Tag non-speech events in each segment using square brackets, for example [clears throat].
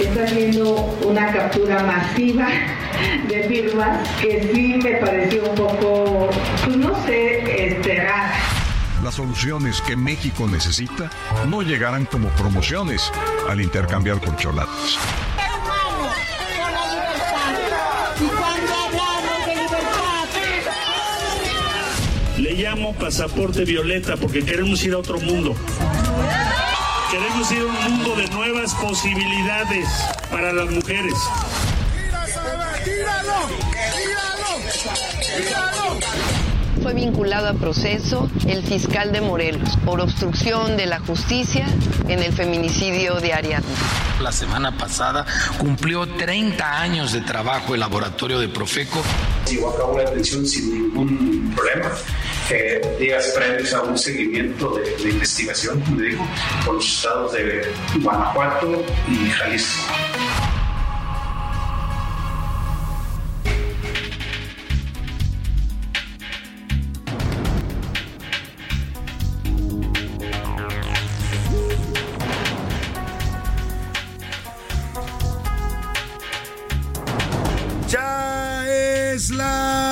Está haciendo una captura masiva de firmas que sí me pareció un poco, pues no sé, este, rara. Las soluciones que México necesita no llegarán como promociones al intercambiar corcholatas. Le llamo pasaporte violeta porque queremos ir a otro mundo. Queremos ir a un mundo de nuevas posibilidades para las mujeres. Fue vinculado a proceso el fiscal de Morelos por obstrucción de la justicia en el feminicidio de Ariadna. La semana pasada cumplió 30 años de trabajo el laboratorio de Profeco. Llevó a cabo la detención sin ningún problema. Eh, días previos a un seguimiento de, de investigación, como digo, por los estados de Guanajuato y Jalisco. Ya es la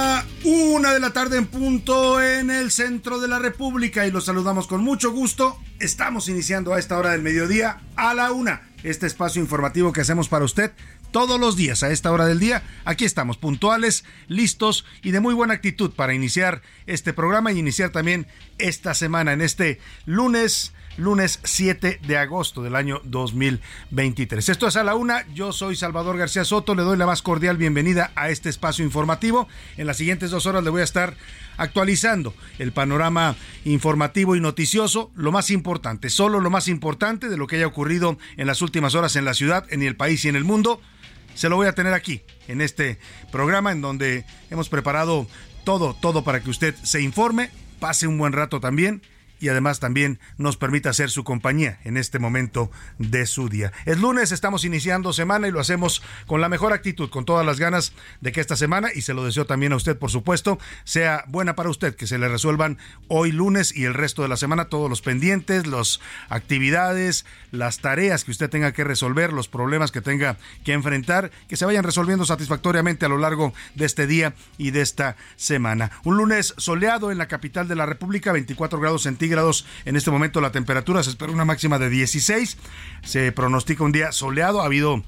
una de la tarde en punto en el centro de la República y los saludamos con mucho gusto. Estamos iniciando a esta hora del mediodía a la una este espacio informativo que hacemos para usted todos los días a esta hora del día. Aquí estamos puntuales, listos y de muy buena actitud para iniciar este programa y iniciar también esta semana en este lunes lunes 7 de agosto del año 2023. Esto es a la una, yo soy Salvador García Soto, le doy la más cordial bienvenida a este espacio informativo. En las siguientes dos horas le voy a estar actualizando el panorama informativo y noticioso, lo más importante, solo lo más importante de lo que haya ocurrido en las últimas horas en la ciudad, en el país y en el mundo. Se lo voy a tener aquí, en este programa, en donde hemos preparado todo, todo para que usted se informe, pase un buen rato también y además también nos permita hacer su compañía en este momento de su día. Es lunes, estamos iniciando semana y lo hacemos con la mejor actitud, con todas las ganas de que esta semana, y se lo deseo también a usted por supuesto, sea buena para usted, que se le resuelvan hoy lunes y el resto de la semana todos los pendientes, las actividades, las tareas que usted tenga que resolver, los problemas que tenga que enfrentar, que se vayan resolviendo satisfactoriamente a lo largo de este día y de esta semana. Un lunes soleado en la capital de la República, 24 grados centígrados grados en este momento la temperatura, se espera una máxima de 16, se pronostica un día soleado, ha habido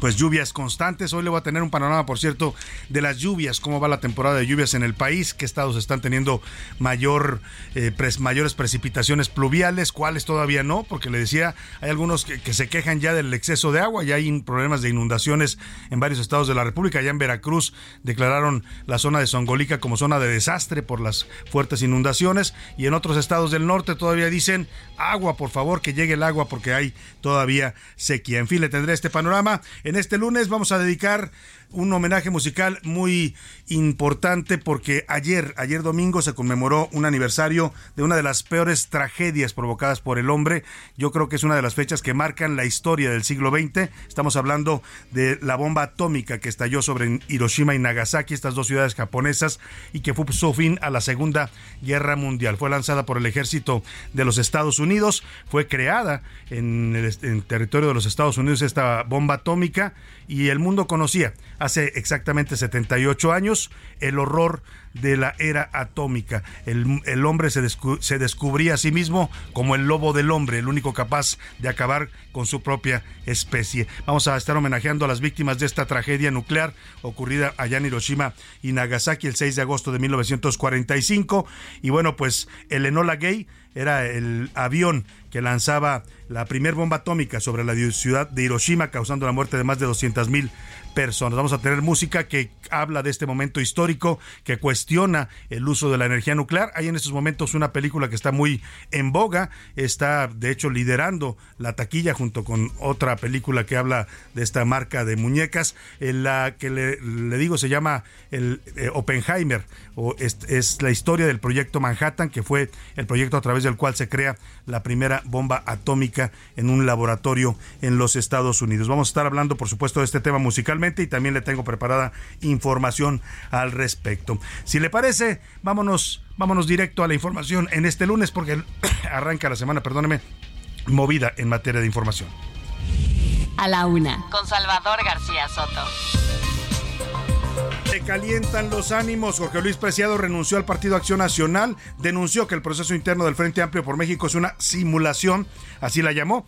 pues lluvias constantes. Hoy le voy a tener un panorama, por cierto, de las lluvias, cómo va la temporada de lluvias en el país, qué estados están teniendo mayor, eh, mayores precipitaciones pluviales, cuáles todavía no, porque le decía, hay algunos que, que, se quejan ya del exceso de agua, ya hay problemas de inundaciones en varios estados de la República. Ya en Veracruz declararon la zona de Songolica como zona de desastre por las fuertes inundaciones y en otros estados del norte todavía dicen agua, por favor, que llegue el agua porque hay todavía sequía. En fin, le tendré este panorama. En este lunes vamos a dedicar un homenaje musical muy importante porque ayer, ayer domingo se conmemoró un aniversario de una de las peores tragedias provocadas por el hombre. Yo creo que es una de las fechas que marcan la historia del siglo XX. Estamos hablando de la bomba atómica que estalló sobre Hiroshima y Nagasaki, estas dos ciudades japonesas, y que puso fin a la Segunda Guerra Mundial. Fue lanzada por el ejército de los Estados Unidos, fue creada en el en territorio de los Estados Unidos esta bomba atómica atómica y el mundo conocía hace exactamente 78 años el horror de la era atómica. El, hombre se, se, descubría a sí mismo como el lobo del hombre, el único capaz de acabar con su propia especie. Vamos a estar homenajeando a las víctimas de esta tragedia nuclear ocurrida allá en Hiroshima y Nagasaki el 6 de agosto de 1945. Y bueno, pues el Enola Gay era el avión que lanzaba la primera bomba atómica sobre la ciudad de Hiroshima, causando la muerte de más de 200 mil personas. Vamos a tener música que habla de este momento histórico, que cuestiona el uso de la energía nuclear. Hay en estos momentos una película que está muy en boga, está de hecho liderando la taquilla junto con otra película que habla de esta marca de muñecas, en la que le, digo se llama el eh, Oppenheimer, o es la historia del proyecto Manhattan, que fue el proyecto a través del cual se crea la primera bomba atómica en un laboratorio en los Estados Unidos. Vamos a estar hablando, por supuesto, de este tema musicalmente y también le tengo preparada información al respecto. Si le parece, vámonos, vámonos directo a la información en este lunes porque [coughs] arranca la semana, perdóneme, movida en materia de información. A la una, con Salvador García Soto. Calientan los ánimos. Jorge Luis Preciado renunció al Partido Acción Nacional, denunció que el proceso interno del Frente Amplio por México es una simulación, así la llamó,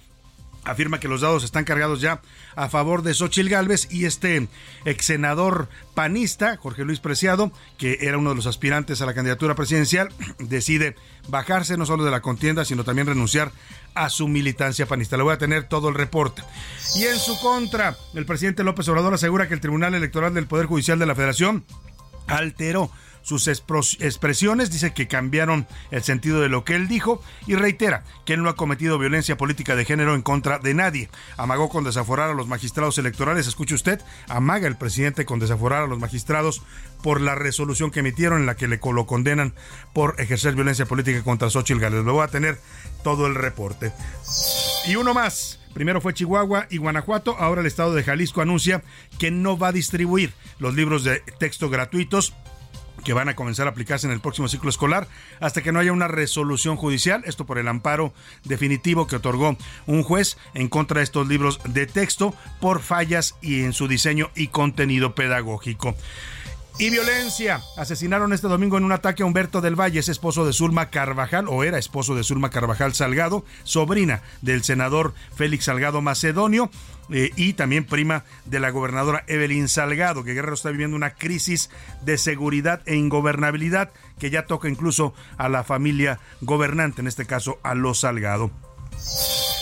afirma que los dados están cargados ya a favor de Xochil Gálvez y este ex senador panista, Jorge Luis Preciado, que era uno de los aspirantes a la candidatura presidencial, [clears throat] decide bajarse no solo de la contienda, sino también renunciar a su militancia panista. Le voy a tener todo el reporte. Y en su contra, el presidente López Obrador asegura que el Tribunal Electoral del Poder Judicial de la Federación alteró sus expresiones, dice que cambiaron el sentido de lo que él dijo y reitera que él no ha cometido violencia política de género en contra de nadie. Amagó con desaforar a los magistrados electorales, escuche usted, amaga el presidente con desaforar a los magistrados por la resolución que emitieron en la que le lo condenan por ejercer violencia política contra Xochitl Gálvez. Le voy a tener todo el reporte. Y uno más. Primero fue Chihuahua y Guanajuato, ahora el estado de Jalisco anuncia que no va a distribuir los libros de texto gratuitos que van a comenzar a aplicarse en el próximo ciclo escolar hasta que no haya una resolución judicial, esto por el amparo definitivo que otorgó un juez en contra de estos libros de texto por fallas y en su diseño y contenido pedagógico. Y violencia. Asesinaron este domingo en un ataque a Humberto del Valle, es esposo de Zulma Carvajal, o era esposo de Zulma Carvajal Salgado, sobrina del senador Félix Salgado Macedonio. Eh, y también prima de la gobernadora Evelyn Salgado, que Guerrero está viviendo una crisis de seguridad e ingobernabilidad que ya toca incluso a la familia gobernante, en este caso a los Salgado.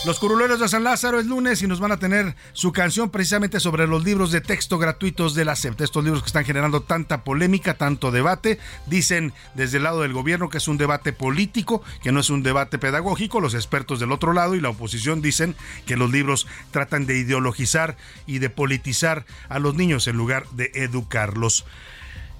Los curuleros de San Lázaro es lunes y nos van a tener su canción precisamente sobre los libros de texto gratuitos de la SEP, estos libros que están generando tanta polémica, tanto debate. Dicen desde el lado del gobierno que es un debate político, que no es un debate pedagógico. Los expertos del otro lado y la oposición dicen que los libros tratan de ideologizar y de politizar a los niños en lugar de educarlos.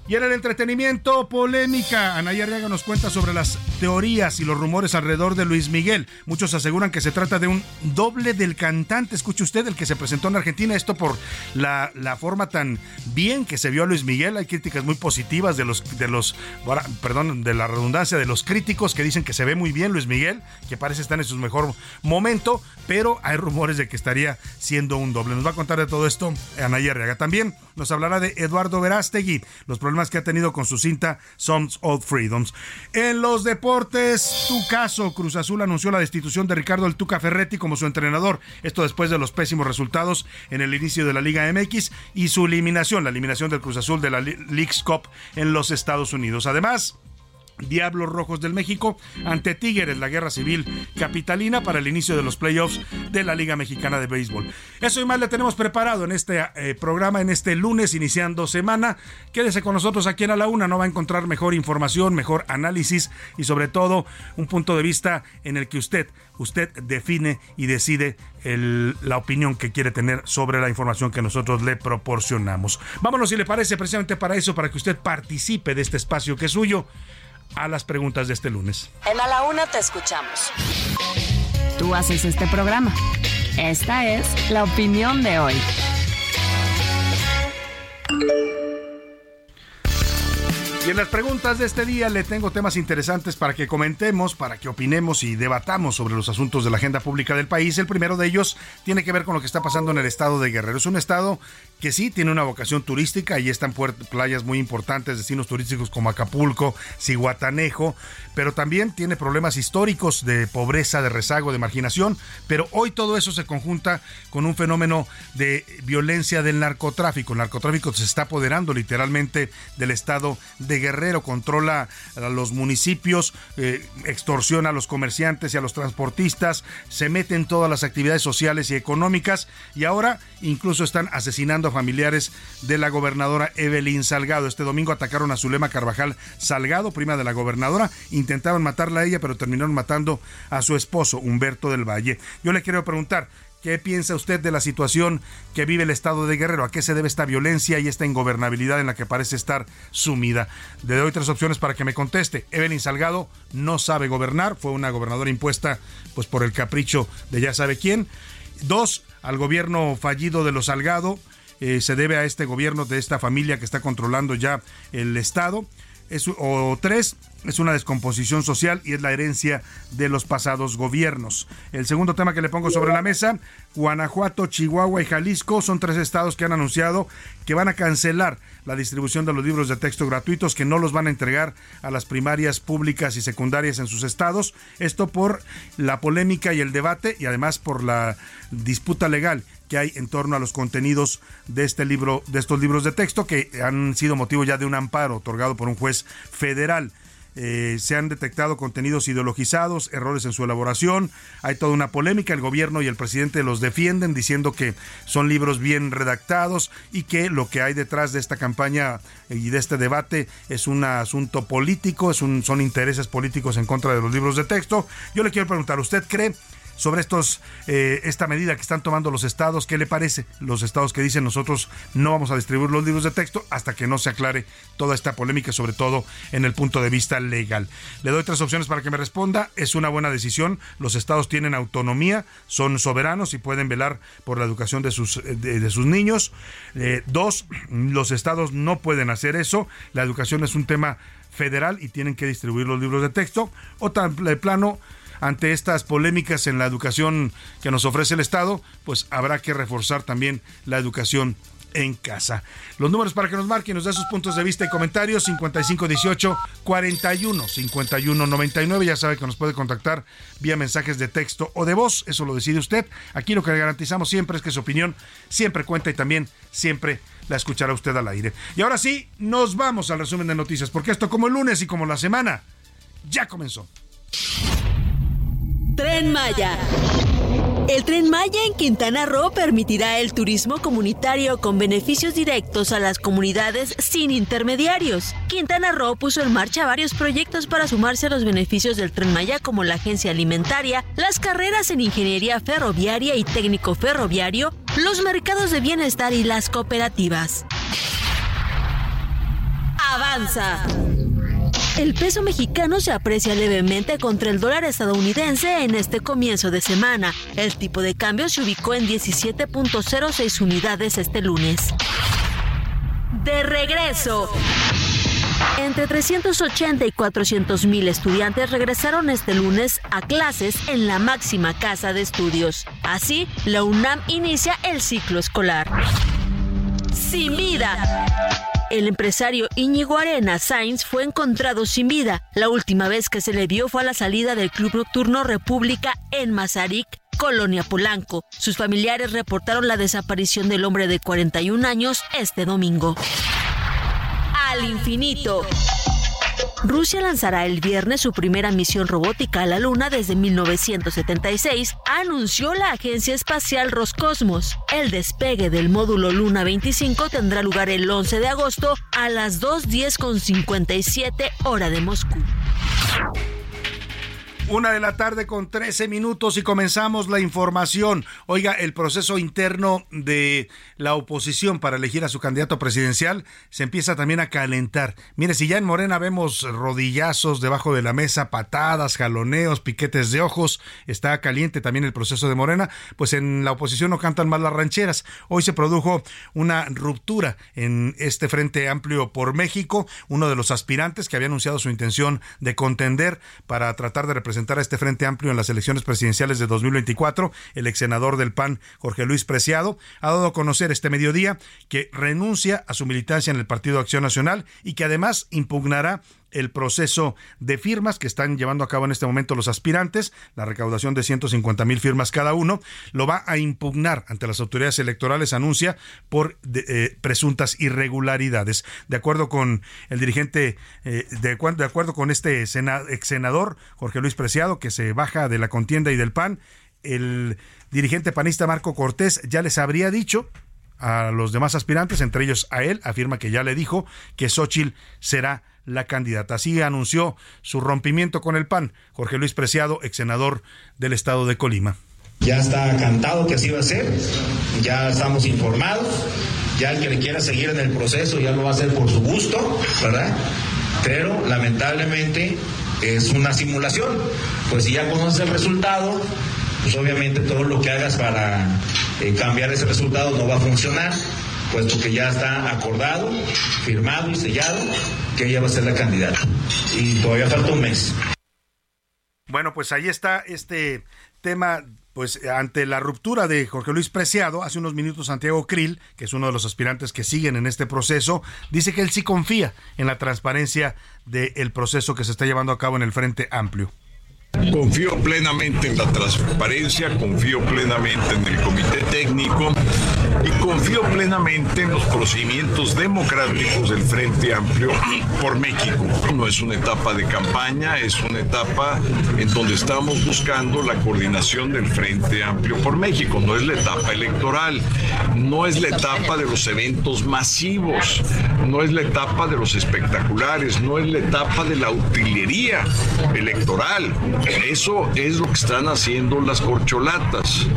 Y en el entretenimiento, polémica. Anaya Arriaga nos cuenta sobre las teorías y los rumores alrededor de Luis Miguel. Muchos aseguran que se trata de un doble del cantante. Escuche usted, el que se presentó en Argentina. Esto por la, la forma tan bien que se vio a Luis Miguel. Hay críticas muy positivas de los, de los, perdón, de la redundancia de los críticos que dicen que se ve muy bien Luis Miguel, que parece estar en su mejor momento, pero hay rumores de que estaría siendo un doble. Nos va a contar de todo esto Anaya Arriaga. También nos hablará de Eduardo Verástegui, los problemas que ha tenido con su cinta Some Old Freedoms. En los deportes, tu caso, Cruz Azul anunció la destitución de Ricardo El Tuca Ferretti como su entrenador. Esto después de los pésimos resultados en el inicio de la Liga MX y su eliminación, la eliminación del Cruz Azul de la League's Cup en los Estados Unidos. Además, Diablos Rojos del México ante Tigres, la guerra civil capitalina para el inicio de los playoffs de la Liga Mexicana de Béisbol. Eso y más le tenemos preparado en este eh, programa, en este lunes iniciando semana. Quédese con nosotros aquí en A la Una, no va a encontrar mejor información, mejor análisis y sobre todo un punto de vista en el que usted, usted define y decide la opinión que quiere tener sobre la información que nosotros le proporcionamos. Vámonos si le parece precisamente para eso, para que usted participe de este espacio que es suyo a las preguntas de este lunes. En A la Una te escuchamos. Tú haces este programa. Esta es la opinión de hoy. Y en las preguntas de este día le tengo temas interesantes para que comentemos, para que opinemos y debatamos sobre los asuntos de la agenda pública del país. El primero de ellos tiene que ver con lo que está pasando en el estado de Guerrero. Es un estado que sí tiene una vocación turística y están playas muy importantes, destinos turísticos como Acapulco, Cihuatanejo, pero también tiene problemas históricos de pobreza, de rezago, de marginación, pero hoy todo eso se conjunta con un fenómeno de violencia del narcotráfico. El narcotráfico se está apoderando literalmente del estado de Guerrero, controla a los municipios, eh, extorsiona a los comerciantes y a los transportistas, se mete en todas las actividades sociales y económicas y ahora incluso están asesinando familiares de la gobernadora Evelyn Salgado. Este domingo atacaron a Zulema Carvajal Salgado, prima de la gobernadora. Intentaron matarla a ella, pero terminaron matando a su esposo, Humberto del Valle. Yo le quiero preguntar, ¿Qué piensa usted de la situación que vive el estado de Guerrero? ¿A qué se debe esta violencia y esta ingobernabilidad en la que parece estar sumida? Le doy tres opciones para que me conteste. Evelyn Salgado no sabe gobernar, fue una gobernadora impuesta pues por el capricho de ya sabe quién. Dos, al gobierno fallido de los Salgado eh, se debe a este gobierno de esta familia que está controlando ya el Estado. Es, o tres, es una descomposición social y es la herencia de los pasados gobiernos. El segundo tema que le pongo sobre la mesa, Guanajuato, Chihuahua y Jalisco son tres estados que han anunciado que van a cancelar la distribución de los libros de texto gratuitos, que no los van a entregar a las primarias públicas y secundarias en sus estados. Esto por la polémica y el debate y además por la disputa legal que hay en torno a los contenidos de este libro, de estos libros de texto que han sido motivo ya de un amparo otorgado por un juez federal. Eh, se han detectado contenidos ideologizados, errores en su elaboración, hay toda una polémica, el gobierno y el presidente los defienden diciendo que son libros bien redactados y que lo que hay detrás de esta campaña y de este debate es un asunto político, es un, son intereses políticos en contra de los libros de texto. Yo le quiero preguntar, ¿usted cree sobre estos eh, esta medida que están tomando los estados. ¿Qué le parece? Los estados que dicen nosotros no vamos a distribuir los libros de texto hasta que no se aclare toda esta polémica, sobre todo en el punto de vista legal. Le doy tres opciones para que me responda. Es una buena decisión. Los estados tienen autonomía, son soberanos y pueden velar por la educación de sus, de, sus niños. Eh, dos, los estados no pueden hacer eso. La educación es un tema federal y tienen que distribuir los libros de texto. O de plano, ante estas polémicas en la educación que nos ofrece el Estado, pues habrá que reforzar también la educación en casa. Los números para que nos marquen, nos dé sus puntos de vista y comentarios 5518 41 51 99. Ya sabe que nos puede contactar vía mensajes de texto o de voz, eso lo decide usted. Aquí lo que le garantizamos siempre es que su opinión siempre cuenta y también siempre la escuchará usted al aire. Y ahora sí, nos vamos al resumen de noticias, porque esto como el lunes y como la semana ya comenzó. Tren Maya. El tren Maya en Quintana Roo permitirá el turismo comunitario con beneficios directos a las comunidades sin intermediarios. Quintana Roo puso en marcha varios proyectos para sumarse a los beneficios del tren Maya como la agencia alimentaria, las carreras en ingeniería ferroviaria y técnico ferroviario, los mercados de bienestar y las cooperativas. Avanza. El peso mexicano se aprecia levemente contra el dólar estadounidense en este comienzo de semana. El tipo de cambio se ubicó en 17.06 unidades este lunes. De regreso. Entre 380 y 400 mil estudiantes regresaron este lunes a clases en la máxima casa de estudios. Así, la UNAM inicia el ciclo escolar. Sin vida. El empresario Íñigo Arena Sainz fue encontrado sin vida. La última vez que se le vio fue a la salida del club nocturno República en Mazarik, Colonia Polanco. Sus familiares reportaron la desaparición del hombre de 41 años este domingo. Al infinito. Rusia lanzará el viernes su primera misión robótica a la Luna desde 1976, anunció la agencia espacial Roscosmos. El despegue del módulo Luna 25 tendrá lugar el 11 de agosto a las 2.10 con 57 hora de Moscú. Una de la tarde con 13 minutos y comenzamos la información. Oiga, el proceso interno de la oposición para elegir a su candidato presidencial se empieza también a calentar. Mire, si ya en Morena vemos rodillazos debajo de la mesa, patadas, jaloneos, piquetes de ojos, está caliente también el proceso de Morena, pues en la oposición no cantan más las rancheras. Hoy se produjo una ruptura en este Frente Amplio por México, uno de los aspirantes que había anunciado su intención de contender para tratar de representar a este Frente Amplio en las elecciones presidenciales de 2024, el ex senador del PAN, Jorge Luis Preciado, ha dado a conocer este mediodía que renuncia a su militancia en el Partido Acción Nacional y que además impugnará el proceso de firmas que están llevando a cabo en este momento los aspirantes, la recaudación de 150 mil firmas cada uno, lo va a impugnar ante las autoridades electorales, anuncia, por eh, presuntas irregularidades. De acuerdo con el dirigente, eh, de, de, acuerdo con este ex senador, Jorge Luis Preciado, que se baja de la contienda y del PAN, el dirigente panista Marco Cortés ya les habría dicho a los demás aspirantes, entre ellos a él, afirma que ya le dijo que Xochitl será la candidata. Así anunció su rompimiento con el PAN, Jorge Luis Preciado, ex senador del estado de Colima. Ya está cantado que así va a ser, ya estamos informados, ya el que le quiera seguir en el proceso ya lo va a hacer por su gusto, ¿verdad? Pero lamentablemente es una simulación, pues si ya conoces el resultado, pues obviamente todo lo que hagas para eh, cambiar ese resultado no va a funcionar puesto que ya está acordado, firmado y sellado que ella va a ser la candidata. Y todavía falta un mes. Bueno, pues ahí está este tema pues ante la ruptura de Jorge Luis Preciado, hace unos minutos Santiago Krill, que es uno de los aspirantes que siguen en este proceso, dice que él sí confía en la transparencia del proceso que se está llevando a cabo en el Frente Amplio. Confío plenamente en la transparencia, confío plenamente en el comité técnico y confío plenamente en los procedimientos democráticos del Frente Amplio por México. No es una etapa de campaña, es una etapa en donde estamos buscando la coordinación del Frente Amplio por México. No es la etapa electoral, no es la etapa de los eventos masivos, no es la etapa de los espectaculares, no es la etapa de la utilería electoral eso es lo que están haciendo las corcholatas.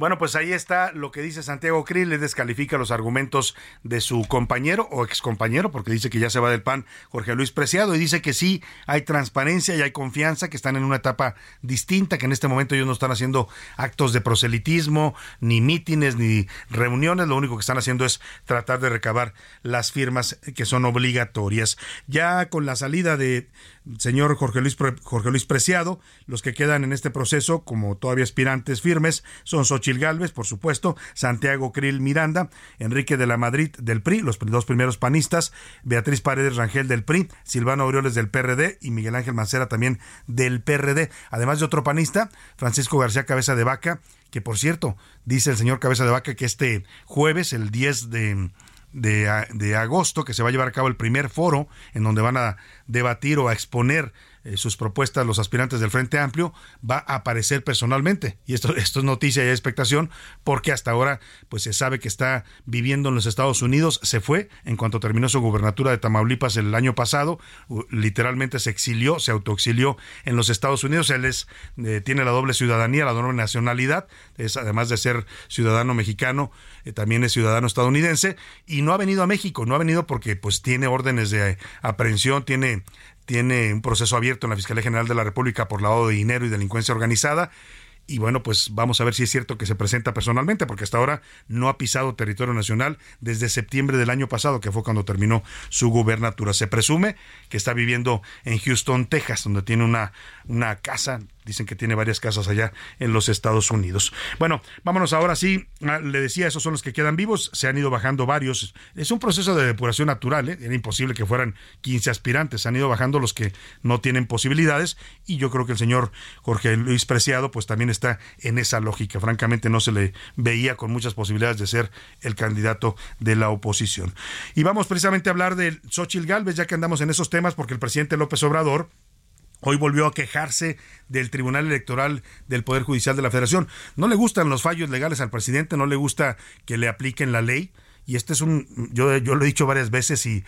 Bueno, pues ahí está lo que dice Santiago Krill, le descalifica los argumentos de su compañero o excompañero, porque dice que ya se va del PAN Jorge Luis Preciado, y dice que sí hay transparencia y hay confianza, que están en una etapa distinta, que en este momento ellos no están haciendo actos de proselitismo, ni mítines, ni reuniones, lo único que están haciendo es tratar de recabar las firmas que son obligatorias. Ya con la salida de señor Jorge Luis, Jorge Luis Preciado. Los que quedan en este proceso, como todavía aspirantes firmes, son Xochil Gálvez, por supuesto, Santiago Krill Miranda, Enrique de la Madrid del PRI, los dos primeros panistas, Beatriz Paredes Rangel del PRI, Silvano Aureoles del PRD y Miguel Ángel Mancera también del PRD. Además de otro panista, Francisco García Cabeza de Vaca, que por cierto, dice el señor Cabeza de Vaca que este jueves, el 10 de de, de, agosto, que se va a llevar a cabo el primer foro en donde van a debatir o a exponer eh, sus propuestas los aspirantes del Frente Amplio, va a aparecer personalmente. Y esto, esto es noticia y expectación porque hasta ahora pues se sabe que está viviendo en los Estados Unidos. Se fue en cuanto terminó su gubernatura de Tamaulipas el año pasado. Literalmente se exilió, se autoexilió en los Estados Unidos. Él es, eh, tiene la doble ciudadanía, la doble nacionalidad. Es, además de ser ciudadano mexicano, eh, también es ciudadano estadounidense. Y no ha venido a México, no ha venido porque pues tiene órdenes de aprehensión, tiene tiene un proceso abierto en la Fiscalía General de la República por lavado de dinero y delincuencia organizada. Y bueno, pues vamos a ver si es cierto que se presenta personalmente, porque hasta ahora no ha pisado territorio nacional desde septiembre del año pasado, que fue cuando terminó su gubernatura. Se presume que está viviendo en Houston, Texas, donde tiene una, una casa Dicen que tiene varias casas allá en los Estados Unidos. Bueno, vámonos ahora sí. Ah, le decía, esos son los que quedan vivos. Se han ido bajando varios. Es un proceso de depuración natural. ¿eh? Era imposible que fueran 15 aspirantes. Se han ido bajando los que no tienen posibilidades. Y yo creo que el señor Jorge Luis Preciado, pues también está en esa lógica. Francamente, no se le veía con muchas posibilidades de ser el candidato de la oposición. Y vamos precisamente a hablar de Xochil Gálvez, ya que andamos en esos temas, porque el presidente López Obrador Hoy volvió a quejarse del Tribunal Electoral del Poder Judicial de la Federación. No le gustan los fallos legales al presidente, no le gusta que le apliquen la ley y este es un, yo, yo lo he dicho varias veces y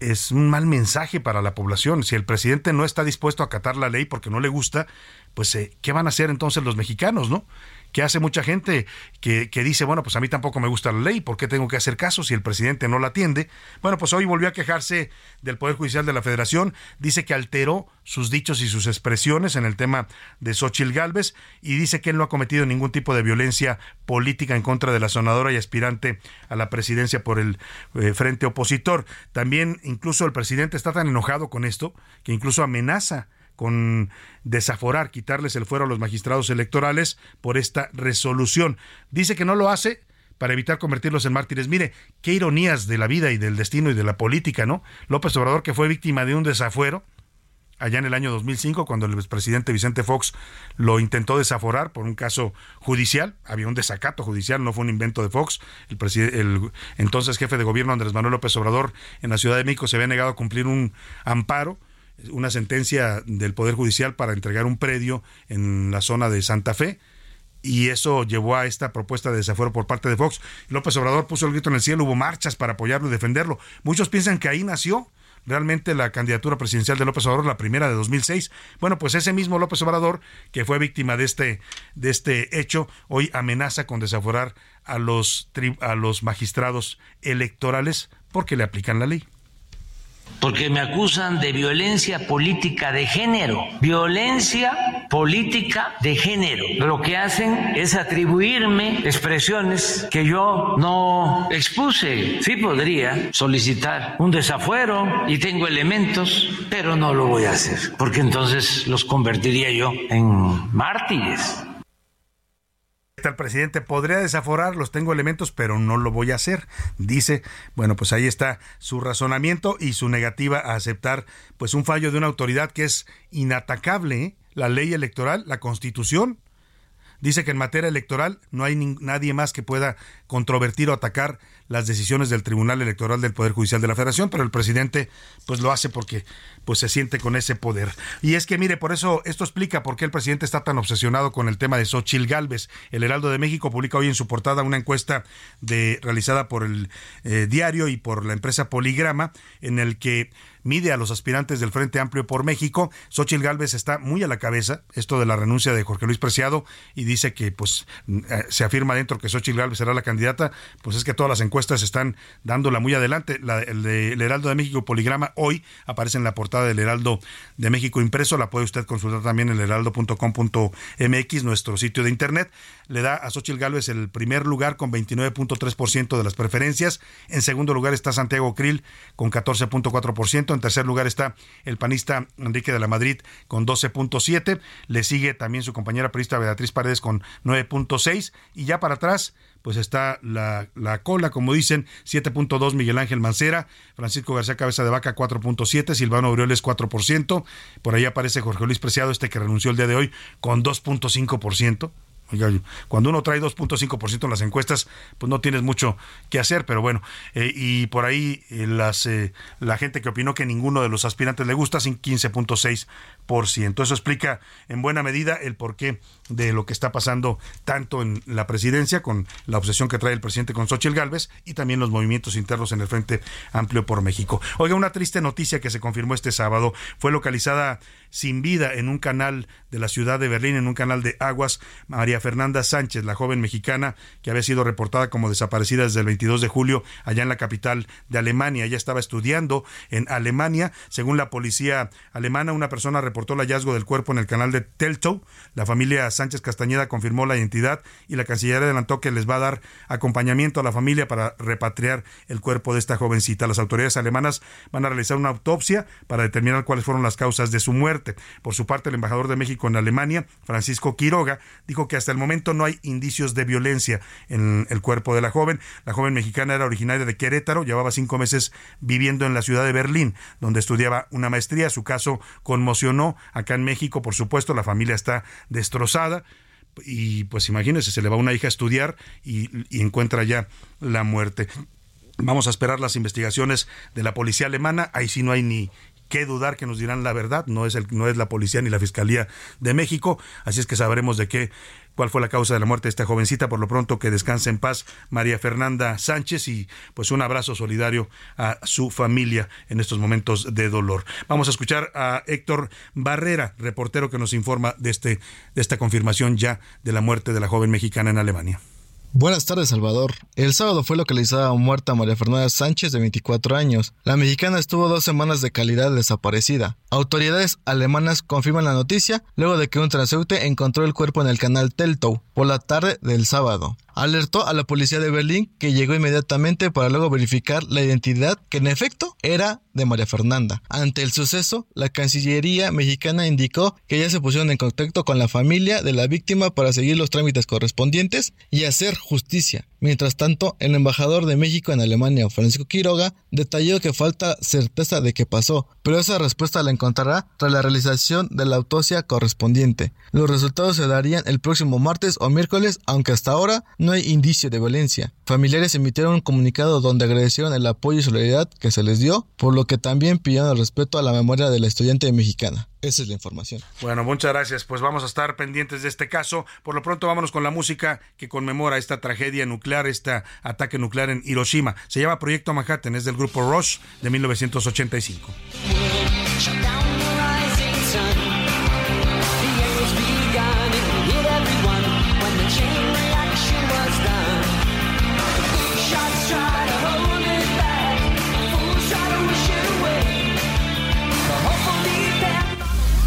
es un mal mensaje para la población. Si el presidente no está dispuesto a acatar la ley porque no le gusta, pues eh, ¿qué van a hacer entonces los mexicanos, no? Que hace mucha gente que, que, dice, bueno, pues a mí tampoco me gusta la ley, ¿por qué tengo que hacer caso si el presidente no la atiende? Bueno, pues hoy volvió a quejarse del Poder Judicial de la Federación, dice que alteró sus dichos y sus expresiones en el tema de Xochil Gálvez y dice que él no ha cometido ningún tipo de violencia política en contra de la sonadora y aspirante a la presidencia por el eh, frente opositor. También incluso el presidente está tan enojado con esto que incluso amenaza con desaforar, quitarles el fuero a los magistrados electorales por esta resolución. Dice que no lo hace para evitar convertirlos en mártires. Mire, qué ironías de la vida y del destino y de la política, ¿no? López Obrador, que fue víctima de un desafuero allá en el año 2005, cuando el presidente Vicente Fox lo intentó desaforar por un caso judicial. Había un desacato judicial, no fue un invento de Fox. El, el entonces jefe de gobierno Andrés Manuel López Obrador en la Ciudad de México se había negado a cumplir un amparo una sentencia del Poder Judicial para entregar un predio en la zona de Santa Fe y eso llevó a esta propuesta de desafuero por parte de Fox. López Obrador puso el grito en el cielo, hubo marchas para apoyarlo y defenderlo. Muchos piensan que ahí nació realmente la candidatura presidencial de López Obrador, la primera de 2006. Bueno, pues ese mismo López Obrador, que fue víctima de este, de este hecho, hoy amenaza con desaforar a los, a los magistrados electorales porque le aplican la ley porque me acusan de violencia política de género. Violencia política de género. Lo que hacen es atribuirme expresiones que yo no expuse. Sí podría solicitar un desafuero y tengo elementos, pero no lo voy a hacer, porque entonces los convertiría yo en mártires el presidente, podría desaforar, los tengo elementos, pero no lo voy a hacer. Dice, bueno, pues ahí está su razonamiento y su negativa a aceptar pues un fallo de una autoridad que es inatacable, ¿eh? la ley electoral, la constitución. Dice que en materia electoral no hay nadie más que pueda controvertir o atacar las decisiones del Tribunal Electoral del Poder Judicial de la Federación, pero el presidente pues lo hace porque pues se siente con ese poder. Y es que mire, por eso esto explica por qué el presidente está tan obsesionado con el tema de Xochil Gálvez. El Heraldo de México publica hoy en su portada una encuesta de realizada por el eh, diario y por la empresa Poligrama en el que mide a los aspirantes del Frente Amplio por México. Xochil Gálvez está muy a la cabeza, esto de la renuncia de Jorge Luis Preciado, y dice que pues eh, se afirma dentro que Xochil Gálvez será la candidata, pues es que todas las encuestas están dándola muy adelante. el, el Heraldo de México Poligrama hoy aparece en la portada del Heraldo de México impreso, la puede usted consultar también en heraldo.com.mx, nuestro sitio de internet. Le da a Xochitl Gálvez el primer lugar con 29.3% de las preferencias. En segundo lugar está Santiago Krill con 14.4%. En tercer lugar está el panista Enrique de la Madrid con 12.7%. Le sigue también su compañera periodista Beatriz Paredes con 9.6%. Y ya para atrás, pues está la, la cola, como dicen, 7.2 Miguel Ángel Mancera, Francisco García Cabeza de Vaca 4.7, Silvano Aureoles 4%, por ahí aparece Jorge Luis Preciado, este que renunció el día de hoy, con 2.5%. Cuando uno trae 2.5% en las encuestas, pues no tienes mucho que hacer, pero bueno, eh, y por ahí eh, las, eh, la gente que opinó que ninguno de los aspirantes le gusta, sin 15.6%. Eso explica en buena medida el porqué de lo que está pasando tanto en la presidencia, con la obsesión que trae el presidente con Xochitl Gálvez, y también los movimientos internos en el Frente Amplio por México. Oiga, una triste noticia que se confirmó este sábado fue localizada sin vida en un canal de la ciudad de Berlín, en un canal de aguas, María Fernanda Sánchez, la joven mexicana que había sido reportada como desaparecida desde el 22 de julio allá en la capital de Alemania. Ella estaba estudiando en Alemania. Según la policía alemana, una persona reportó el hallazgo del cuerpo en el canal de Teltow. La familia Sánchez Castañeda confirmó la identidad y la Cancillería adelantó que les va a dar acompañamiento a la familia para repatriar el cuerpo de esta jovencita. Las autoridades alemanas van a realizar una autopsia para determinar cuáles fueron las causas de su muerte. Por su parte, el embajador de México en Alemania, Francisco Quiroga, dijo que hasta el momento no hay indicios de violencia en el cuerpo de la joven. La joven mexicana era originaria de Querétaro, llevaba cinco meses viviendo en la ciudad de Berlín, donde estudiaba una maestría. Su caso conmocionó acá en México, por supuesto, la familia está destrozada y pues imagínese, se le va una hija a estudiar y, y, encuentra ya la muerte. Vamos a esperar las investigaciones de la policía alemana, ahí sí no hay ni qué dudar que nos dirán la verdad, no es, el, no es la policía ni la Fiscalía de México, así es que sabremos de qué cuál fue la causa de la muerte de esta jovencita. Por lo pronto, que descanse en paz María Fernanda Sánchez y pues un abrazo solidario a su familia en estos momentos de dolor. Vamos a escuchar a Héctor Barrera, reportero que nos informa de, este, de esta confirmación ya de la muerte de la joven mexicana en Alemania. Buenas tardes, Salvador. El sábado fue localizada muerta María Fernanda Sánchez, de 24 años. La mexicana estuvo dos semanas de calidad desaparecida. Autoridades alemanas confirman la noticia luego de que un transeúnte encontró el cuerpo en el canal Teltow por la tarde del sábado alertó a la policía de Berlín que llegó inmediatamente para luego verificar la identidad que en efecto era de María Fernanda. Ante el suceso, la Cancillería mexicana indicó que ya se pusieron en contacto con la familia de la víctima para seguir los trámites correspondientes y hacer justicia. Mientras tanto, el embajador de México en Alemania, Francisco Quiroga, detalló que falta certeza de qué pasó, pero esa respuesta la encontrará tras la realización de la autopsia correspondiente. Los resultados se darían el próximo martes o miércoles, aunque hasta ahora no hay indicio de violencia. Familiares emitieron un comunicado donde agradecieron el apoyo y solidaridad que se les dio, por lo que también pidieron el respeto a la memoria de la estudiante mexicana. Esa es la información. Bueno, muchas gracias. Pues vamos a estar pendientes de este caso. Por lo pronto vámonos con la música que conmemora esta tragedia nuclear, este ataque nuclear en Hiroshima. Se llama Proyecto Manhattan, es del grupo Rush de 1985.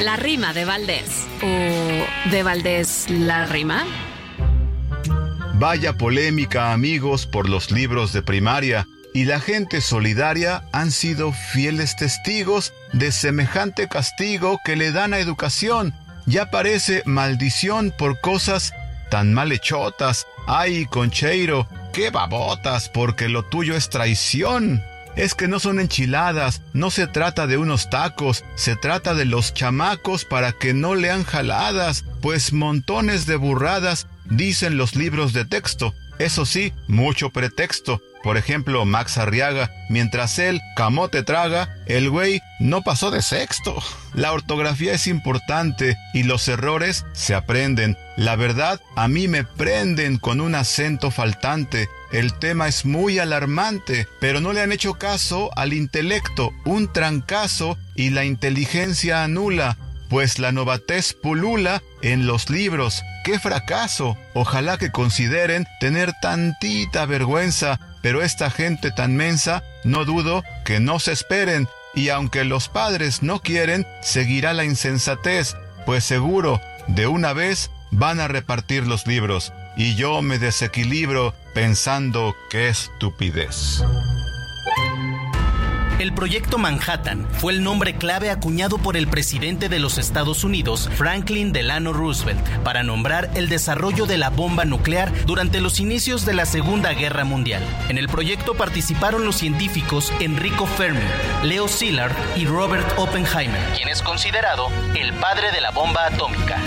La rima de Valdés. ¿O de Valdés la rima? Vaya polémica, amigos, por los libros de primaria, y la gente solidaria han sido fieles testigos de semejante castigo que le dan a educación. Ya parece maldición por cosas tan malhechotas. Ay, Concheiro, qué babotas, porque lo tuyo es traición. Es que no son enchiladas, no se trata de unos tacos, se trata de los chamacos para que no lean jaladas, pues montones de burradas dicen los libros de texto. Eso sí, mucho pretexto. Por ejemplo, Max Arriaga, mientras él camote traga, el güey no pasó de sexto. La ortografía es importante y los errores se aprenden. La verdad, a mí me prenden con un acento faltante. El tema es muy alarmante, pero no le han hecho caso al intelecto, un trancazo y la inteligencia anula pues la novatez pulula en los libros. ¡Qué fracaso! Ojalá que consideren tener tantita vergüenza, pero esta gente tan mensa, no dudo que no se esperen, y aunque los padres no quieren, seguirá la insensatez, pues seguro, de una vez, van a repartir los libros, y yo me desequilibro pensando qué estupidez. El proyecto Manhattan fue el nombre clave acuñado por el presidente de los Estados Unidos, Franklin Delano Roosevelt, para nombrar el desarrollo de la bomba nuclear durante los inicios de la Segunda Guerra Mundial. En el proyecto participaron los científicos Enrico Fermi, Leo Szilard y Robert Oppenheimer, quien es considerado el padre de la bomba atómica.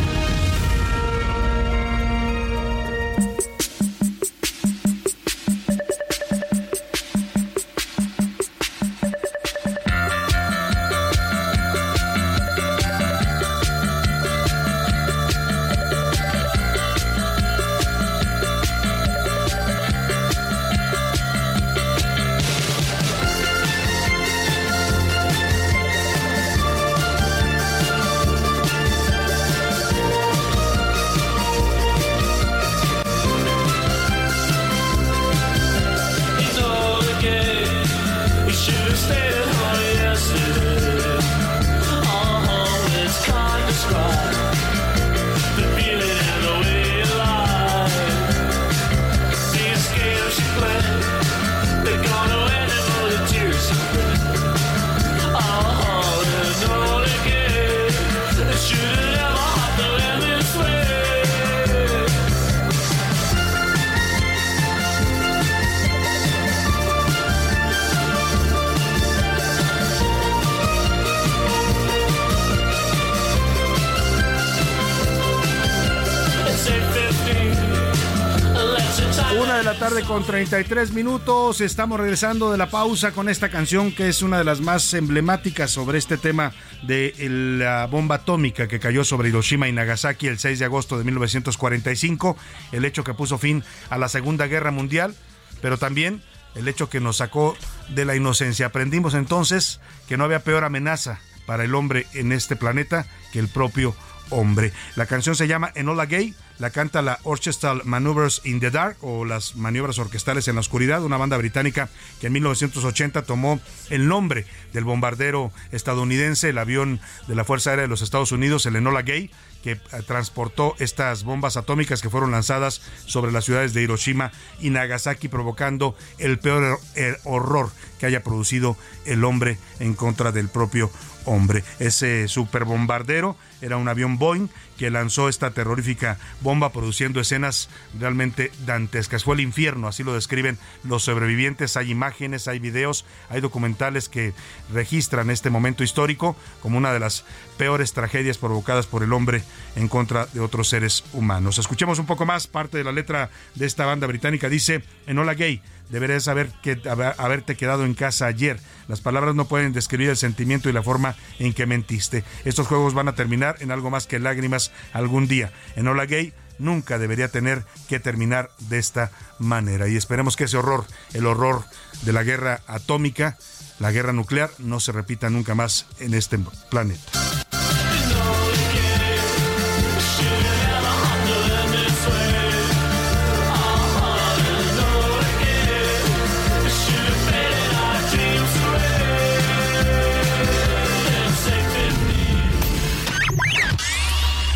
Con 33 minutos. Estamos regresando de la pausa con esta canción que es una de las más emblemáticas sobre este tema de la bomba atómica que cayó sobre Hiroshima y Nagasaki el 6 de agosto de 1945. El hecho que puso fin a la Segunda Guerra Mundial, pero también el hecho que nos sacó de la inocencia. Aprendimos entonces que no había peor amenaza para el hombre en este planeta que el propio hombre. La canción se llama Enola Gay, la canta la Orchestral Maneuvers in the Dark o las maniobras orquestales en la oscuridad, una banda británica que en 1980 tomó el nombre del bombardero estadounidense, el avión de la Fuerza Aérea de los Estados Unidos, el Enola Gay, que eh, transportó estas bombas atómicas que fueron lanzadas sobre las ciudades de Hiroshima y Nagasaki, provocando el peor horror que haya producido el hombre en contra del propio hombre. Ese superbombardero era un avión Boeing que lanzó esta terrorífica bomba produciendo escenas realmente dantescas. Fue el infierno, así lo describen los sobrevivientes. Hay imágenes, hay videos, hay documentales que registran este momento histórico como una de las peores tragedias provocadas por el hombre en contra de otros seres humanos. Escuchemos un poco más, parte de la letra de esta banda británica dice, en Hola Gay, deberías haber que, haberte quedado en casa ayer. Las palabras no pueden describir el sentimiento y la forma en que mentiste. Estos juegos van a terminar en algo más que lágrimas algún día. En Hola Gay nunca debería tener que terminar de esta manera. Y esperemos que ese horror, el horror de la guerra atómica, la guerra nuclear, no se repita nunca más en este planeta.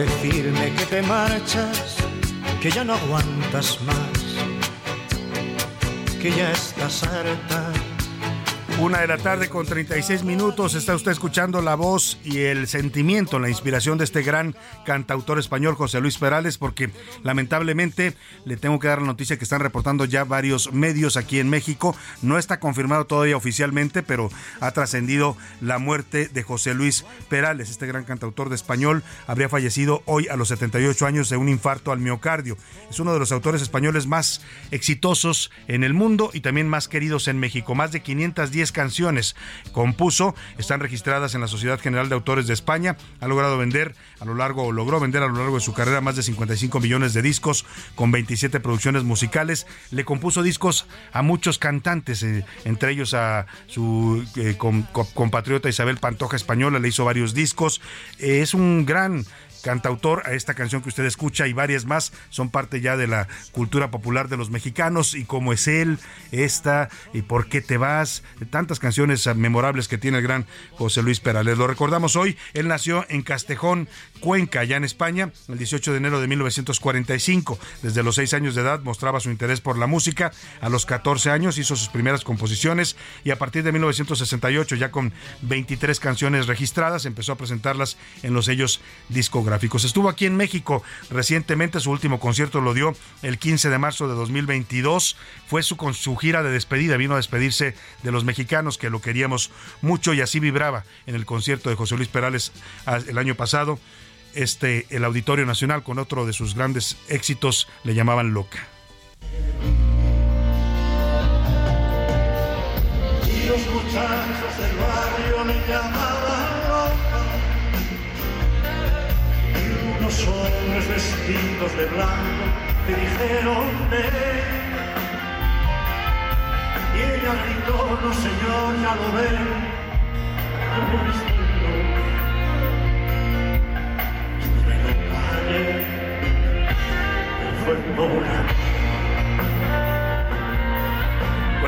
Decirme que te marchas, que ya no aguantas más, que ya estás harta una de la tarde con 36 minutos. Está usted escuchando la voz y el sentimiento, la inspiración de este gran cantautor español José Luis Perales, porque lamentablemente le tengo que dar la noticia que están reportando ya varios medios aquí en México. No está confirmado todavía oficialmente, pero ha trascendido la muerte de José Luis Perales. Este gran cantautor de español habría fallecido hoy a los 78 años de un infarto al miocardio. Es uno de los autores españoles más exitosos en el mundo y también más queridos en México. Más de 510 canciones. Compuso, están registradas en la Sociedad General de Autores de España, ha logrado vender a lo largo, logró vender a lo largo de su carrera más de 55 millones de discos con 27 producciones musicales, le compuso discos a muchos cantantes, eh, entre ellos a su eh, compatriota Isabel Pantoja Española, le hizo varios discos, es un gran cantautor a esta canción que usted escucha y varias más son parte ya de la cultura popular de los mexicanos y cómo es él, esta y por qué te vas, tantas canciones memorables que tiene el gran José Luis Perales. Lo recordamos hoy, él nació en Castejón, Cuenca, allá en España, el 18 de enero de 1945. Desde los 6 años de edad mostraba su interés por la música, a los 14 años hizo sus primeras composiciones y a partir de 1968, ya con 23 canciones registradas, empezó a presentarlas en los sellos discográficos Estuvo aquí en México recientemente, su último concierto lo dio el 15 de marzo de 2022. Fue su, su gira de despedida, vino a despedirse de los mexicanos que lo queríamos mucho y así vibraba en el concierto de José Luis Perales ah, el año pasado. Este, el Auditorio Nacional con otro de sus grandes éxitos le llamaban Loca. Y los muchachos del barrio me Los hombres vestidos de blanco te dijeron ven. Y ella gritó, no señor, ya lo ven. Estuve en la calle, fue una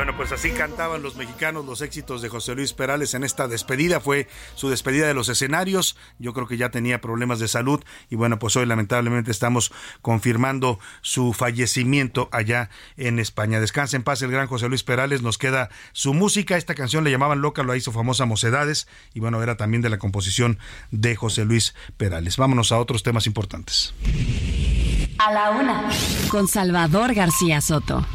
bueno, pues así cantaban los mexicanos los éxitos de José Luis Perales en esta despedida. Fue su despedida de los escenarios. Yo creo que ya tenía problemas de salud y bueno, pues hoy lamentablemente estamos confirmando su fallecimiento allá en España. Descansa en paz el gran José Luis Perales. Nos queda su música. Esta canción le llamaban Loca, lo hizo famosa Mocedades y bueno, era también de la composición de José Luis Perales. Vámonos a otros temas importantes. A la una, con Salvador García Soto.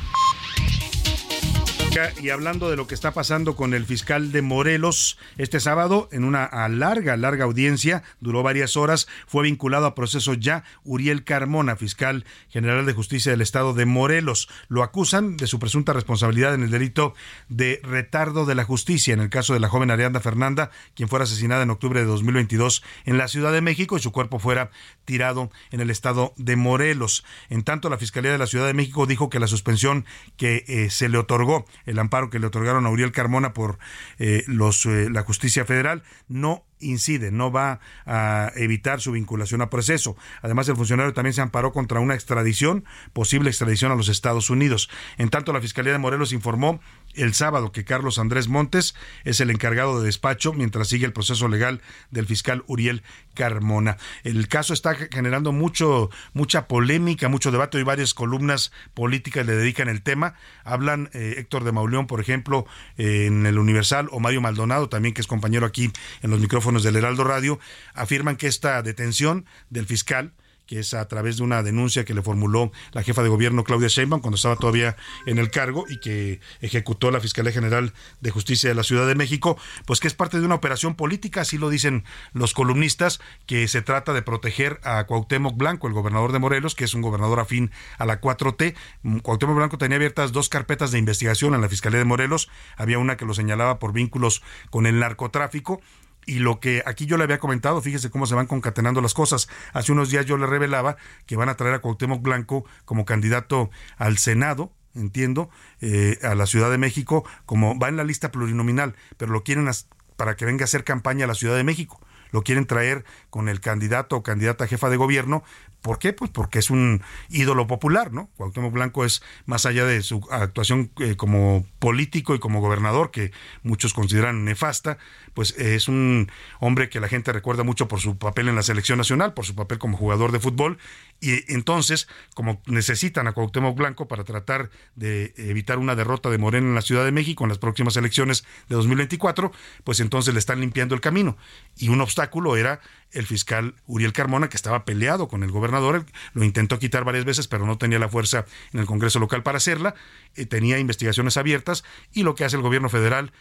Y hablando de lo que está pasando con el fiscal de Morelos, este sábado, en una larga, larga audiencia, duró varias horas, fue vinculado a proceso ya Uriel Carmona, fiscal general de justicia del estado de Morelos. Lo acusan de su presunta responsabilidad en el delito de retardo de la justicia en el caso de la joven Arianda Fernanda, quien fuera asesinada en octubre de 2022 en la Ciudad de México y su cuerpo fuera tirado en el estado de Morelos. En tanto, la Fiscalía de la Ciudad de México dijo que la suspensión que eh, se le otorgó el amparo que le otorgaron a Uriel Carmona por eh, eh, la justicia federal no incide, no va a evitar su vinculación a proceso. Además, el funcionario también se amparó contra una extradición, posible extradición a los Estados Unidos. En tanto, la Fiscalía de Morelos informó el sábado que Carlos Andrés Montes es el encargado de despacho mientras sigue el proceso legal del fiscal Uriel Carmona. El caso está generando mucho, mucha polémica, mucho debate. Hay varias columnas políticas le dedican el tema. Hablan eh, Héctor de Mauleón, por ejemplo, en el Universal, o Mario Maldonado, también que es compañero aquí en los micrófonos del Heraldo Radio, afirman que esta detención del fiscal que es a través de una denuncia que le formuló la jefa de gobierno Claudia Sheinbaum cuando estaba todavía en el cargo y que ejecutó la Fiscalía General de Justicia de la Ciudad de México, pues que es parte de una operación política, así lo dicen los columnistas, que se trata de proteger a Cuauhtémoc Blanco, el gobernador de Morelos, que es un gobernador afín a la 4T. Cuauhtémoc Blanco tenía abiertas dos carpetas de investigación en la Fiscalía de Morelos, había una que lo señalaba por vínculos con el narcotráfico y lo que aquí yo le había comentado, fíjese cómo se van concatenando las cosas. Hace unos días yo le revelaba que van a traer a Cuauhtémoc Blanco como candidato al Senado, entiendo, eh, a la Ciudad de México, como va en la lista plurinominal, pero lo quieren para que venga a hacer campaña a la Ciudad de México lo quieren traer con el candidato o candidata jefa de gobierno ¿Por qué? Pues porque es un ídolo popular, ¿no? Cuauhtémoc Blanco es, más allá de su actuación eh, como político y como gobernador, que muchos consideran nefasta, pues es un hombre que la gente recuerda mucho por su papel en la selección nacional, por su papel como jugador de fútbol, y entonces, como necesitan a Cuauhtémoc Blanco para tratar de evitar una derrota de Morena en la Ciudad de México en las próximas elecciones de 2024, pues entonces le están limpiando el camino. Y un obstáculo era el fiscal Uriel Carmona, que estaba peleado con el gobernador, lo intentó quitar varias veces, pero no tenía la fuerza en el Congreso local para hacerla, eh, tenía investigaciones abiertas y lo que hace el gobierno federal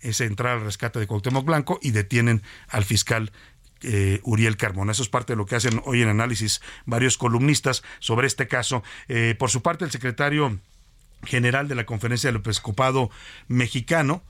es entrar al rescate de Cuauhtémoc Blanco y detienen al fiscal eh, Uriel Carmona. Eso es parte de lo que hacen hoy en análisis varios columnistas sobre este caso. Eh, por su parte, el secretario general de la Conferencia del Episcopado Mexicano,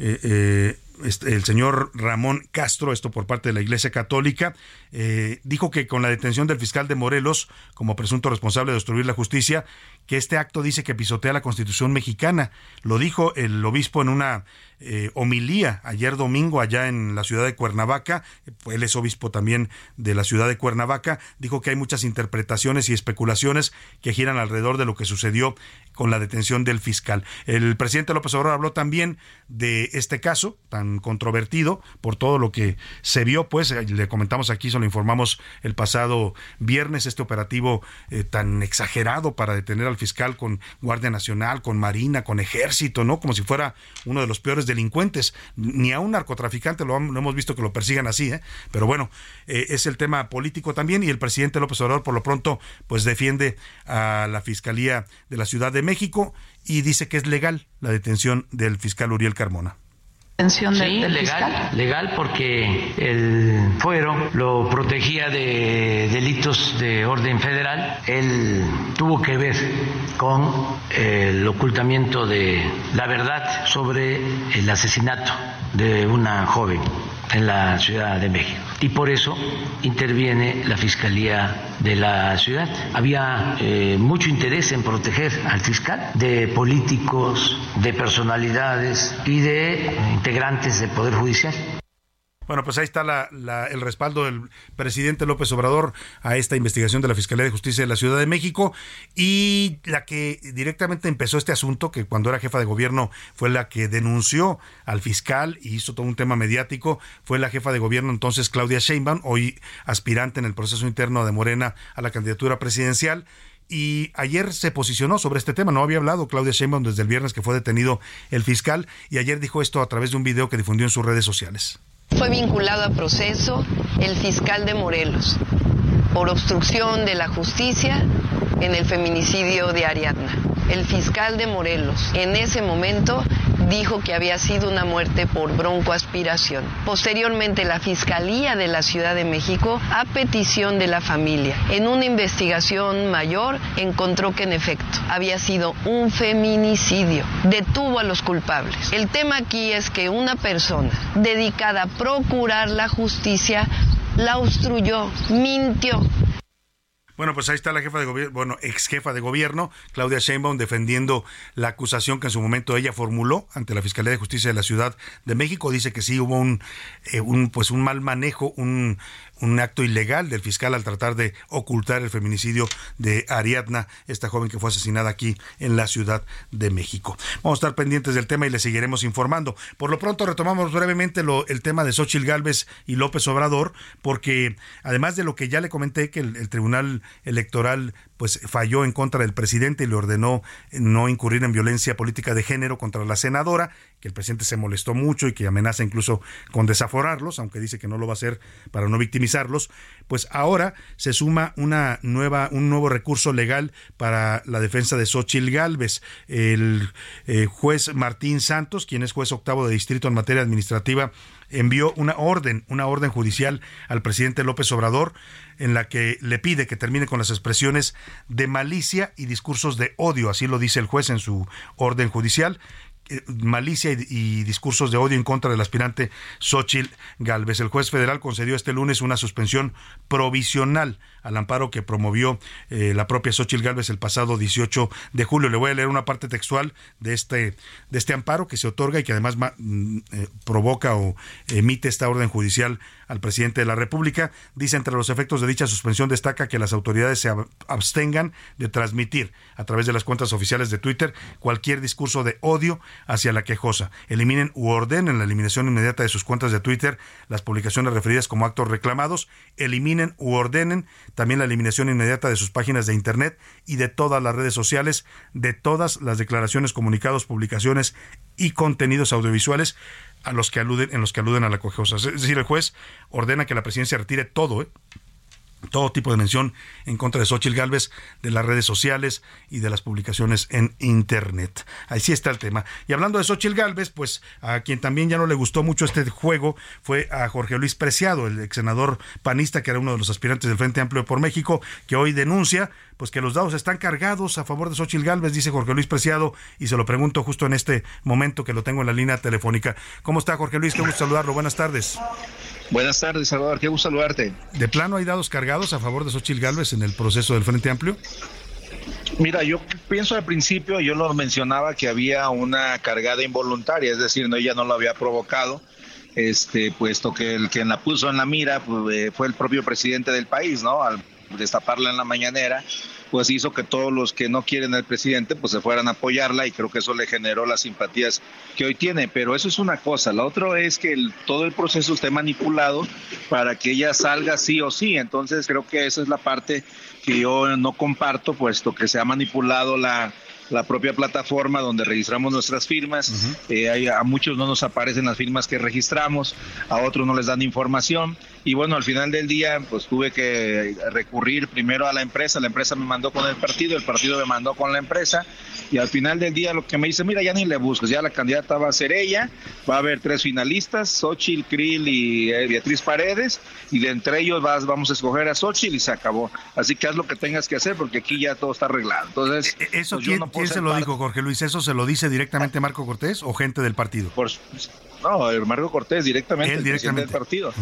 este, el señor Ramón Castro, esto por parte de la Iglesia Católica, eh, dijo que con la detención del fiscal de Morelos como presunto responsable de destruir la justicia, que este acto dice que pisotea la Constitución mexicana. Lo dijo el obispo en una eh, homilía ayer domingo allá en la ciudad de Cuernavaca. Él es obispo también de la ciudad de Cuernavaca. Dijo que hay muchas interpretaciones y especulaciones que giran alrededor de lo que sucedió con la detención del fiscal. El presidente López Obrador habló también de este caso tan controvertido por todo lo que se vio, pues eh, le comentamos aquí, se lo informamos el pasado viernes, este operativo eh, tan exagerado para detener al fiscal con Guardia Nacional, con Marina, con Ejército, ¿no? Como si fuera uno de los peores delincuentes. Ni a un narcotraficante lo, hemos visto que lo persigan así, ¿eh? Pero bueno, eh, es el tema político también y el presidente López Obrador por lo pronto pues defiende a la Fiscalía de la Ciudad de México y dice que es legal la detención del fiscal Uriel Carmona sí, legal, legal porque el fuero lo protegía de delitos de orden federal. Él tuvo que ver con el ocultamiento de la verdad sobre el asesinato de una joven en la Ciudad de México. Y por eso interviene la Fiscalía de la ciudad. Había eh, mucho interés en proteger al fiscal de políticos, de personalidades y de integrantes del Poder Judicial. Bueno, pues ahí está el respaldo del presidente López Obrador a esta investigación de la Fiscalía de Justicia de la Ciudad de México y la que directamente empezó este asunto, que cuando era jefa de gobierno fue la que denunció al fiscal y hizo todo un tema mediático, fue la jefa de gobierno entonces Claudia Sheinbaum, hoy aspirante en el proceso interno de Morena a la candidatura presidencial y ayer se posicionó sobre este tema. No había hablado Claudia Sheinbaum desde el viernes que fue detenido el fiscal y ayer dijo esto a través de un video que difundió en sus redes sociales. Fue vinculado a proceso el fiscal de Morelos por obstrucción de la justicia en el feminicidio de Ariadna. El fiscal de Morelos en ese momento dijo que había sido una muerte por broncoaspiración. Posteriormente, la Fiscalía de la Ciudad de México, a petición de la familia, en una investigación mayor, encontró que en efecto había sido un feminicidio. Detuvo a los culpables. El tema aquí es que una persona dedicada a procurar la justicia la obstruyó, mintió, bueno, pues ahí está la jefa de gobierno, bueno, ex jefa de gobierno, Claudia Sheinbaum, defendiendo la acusación que en su momento ella formuló ante la Fiscalía de Justicia de la Ciudad de México. Dice que sí hubo un, eh, un pues un mal manejo, un, un acto ilegal del fiscal al tratar de ocultar el feminicidio de Ariadna, esta joven que fue asesinada aquí en la Ciudad de México. Vamos a estar pendientes del tema y le seguiremos informando. Por lo pronto retomamos brevemente lo, el tema de Xochil Gálvez y López Obrador, porque además de lo que ya le comenté que el Tribunal Electoral pues falló en contra del presidente y le ordenó no incurrir en violencia política de género contra la senadora, que el presidente se molestó mucho y que amenaza incluso con desaforarlos, aunque dice que no lo va a hacer para no victimizarlos, pues ahora se suma una nueva un nuevo recurso legal para la defensa de Xochil Gálvez. El eh, juez Martín Santos, quien es juez octavo de distrito en materia administrativa, envió una orden, una orden judicial al presidente López Obrador en la que le pide que termine con las expresiones de malicia y discursos de odio, así lo dice el juez en su orden judicial, eh, malicia y, discursos de odio en contra del aspirante Xochitl Galvez. El juez federal concedió este lunes una suspensión provisional al amparo que promovió eh, la propia Xochitl Galvez el pasado 18 de julio. Le voy a leer una parte textual de este, de este amparo que se otorga y que además mm, eh, provoca o emite esta orden judicial al presidente de la República. Dice entre los efectos de dicha suspensión destaca que las autoridades se abstengan de transmitir a través de las cuentas oficiales de Twitter cualquier discurso de odio hacia la quejosa. Eliminen u ordenen la eliminación inmediata de sus cuentas de Twitter las publicaciones referidas como actos reclamados. Eliminen u ordenen también la eliminación inmediata de sus páginas de Internet y de todas las redes sociales, de todas las declaraciones, comunicados, publicaciones y contenidos audiovisuales a los que aluden, en los que aluden a la quejosa. Es decir, el juez ordena que la presidencia retire todo, ¿eh? Todo tipo de mención en contra de Xochitl Galvez de las redes sociales y de las publicaciones en Internet. Así está el tema. Y hablando de Xochitl Galvez, pues a quien también ya no le gustó mucho este juego fue a Jorge Luis Preciado, el ex senador panista, que era uno de los aspirantes del Frente Amplio por México, que hoy denuncia pues que los dados están cargados a favor de Xochitl Galvez, dice Jorge Luis Preciado, y se lo pregunto justo en este momento que lo tengo en la línea telefónica. ¿Cómo está Jorge Luis? Qué gusto saludarlo. Buenas tardes. Buenas tardes, Salvador. Qué gusto saludarte. ¿De plano hay dados cargados a favor de Xochitl Gálvez en el proceso del Frente Amplio? Mira, yo pienso al principio, yo lo mencionaba que había una cargada involuntaria, es decir, no ella no lo había provocado, este, puesto que el quien la puso en la mira pues, eh, fue el propio presidente del país, ¿no? Al destaparla en la mañanera, pues hizo que todos los que no quieren al presidente pues se fueran a apoyarla y creo que eso le generó las simpatías que hoy tiene. Pero eso es una cosa. La otra es que todo el proceso esté manipulado para que ella salga sí o sí. Entonces creo que esa es la parte que yo no comparto, puesto que se ha manipulado la la propia plataforma donde registramos nuestras firmas. Eh, a muchos no nos aparecen las firmas que registramos, a otros no les dan información. Y bueno, al final del día, pues tuve que recurrir primero a la empresa. La empresa me mandó con el partido, el partido me mandó con la empresa. Y al final del día, lo que me dice, mira, ya ni le busques, ya la candidata va a ser ella. Va a haber tres finalistas: Xochitl, Krill y eh, Beatriz Paredes. Y de entre ellos vas, vamos a escoger a Xochitl y se acabó. Así que haz lo que tengas que hacer porque aquí ya todo está arreglado. Entonces, e-, ¿Eso pues yo no quién se lo dijo, Jorge Luis? ¿Eso se lo dice directamente Marco Cortés o gente del partido? Por, no, el Marco Cortés directamente, el directamente. del partido.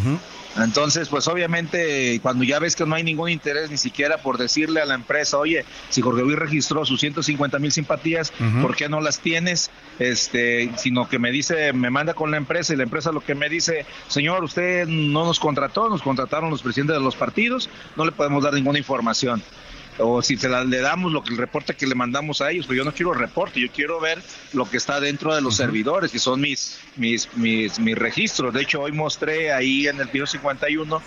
Entonces, pues obviamente, cuando ya ves que no hay ningún interés ni siquiera por decirle a la empresa, oye, si Jorge Luis registró sus 150 mil simpatías, ¿por qué no las tienes? Este, sino que me dice, me manda con la empresa y la empresa lo que me dice, señor, usted no nos contrató, nos contrataron los presidentes de los partidos, no le podemos dar ninguna información o si se la, le damos lo que el reporte que le mandamos a ellos, pero yo no quiero reporte, yo quiero ver lo que está dentro de los servidores, que son mis, mis, mis, mis registros. De hecho, hoy mostré ahí en el Pío 51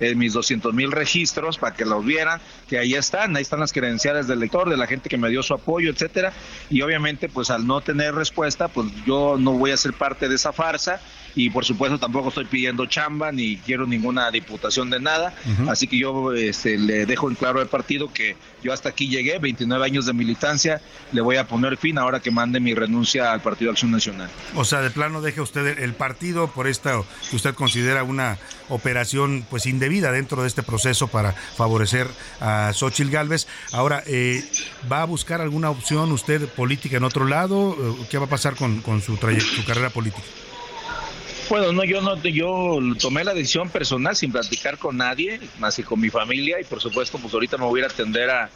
eh, mis 200 mil registros para que los vieran, que ahí están, ahí están las credenciales del lector, de la gente que me dio su apoyo, etcétera. Y obviamente, pues al no tener respuesta, pues yo no voy a ser parte de esa farsa y por supuesto tampoco estoy pidiendo chamba ni quiero ninguna diputación de nada, así que yo este, le dejo en claro al partido que yo hasta aquí llegué, 29 años de militancia, le voy a poner fin ahora que mande mi renuncia al Partido Acción Nacional. O sea, de plano deje usted el partido por esta que usted considera una operación pues indebida dentro de este proceso para favorecer a Xochitl Galvez. Ahora, eh, ¿va a buscar alguna opción usted política en otro lado? ¿Qué va a pasar con, con su, su carrera política? Bueno, no, yo no, yo tomé la decisión personal sin platicar con nadie, más que con mi familia y por supuesto, pues ahorita me voy a atender a,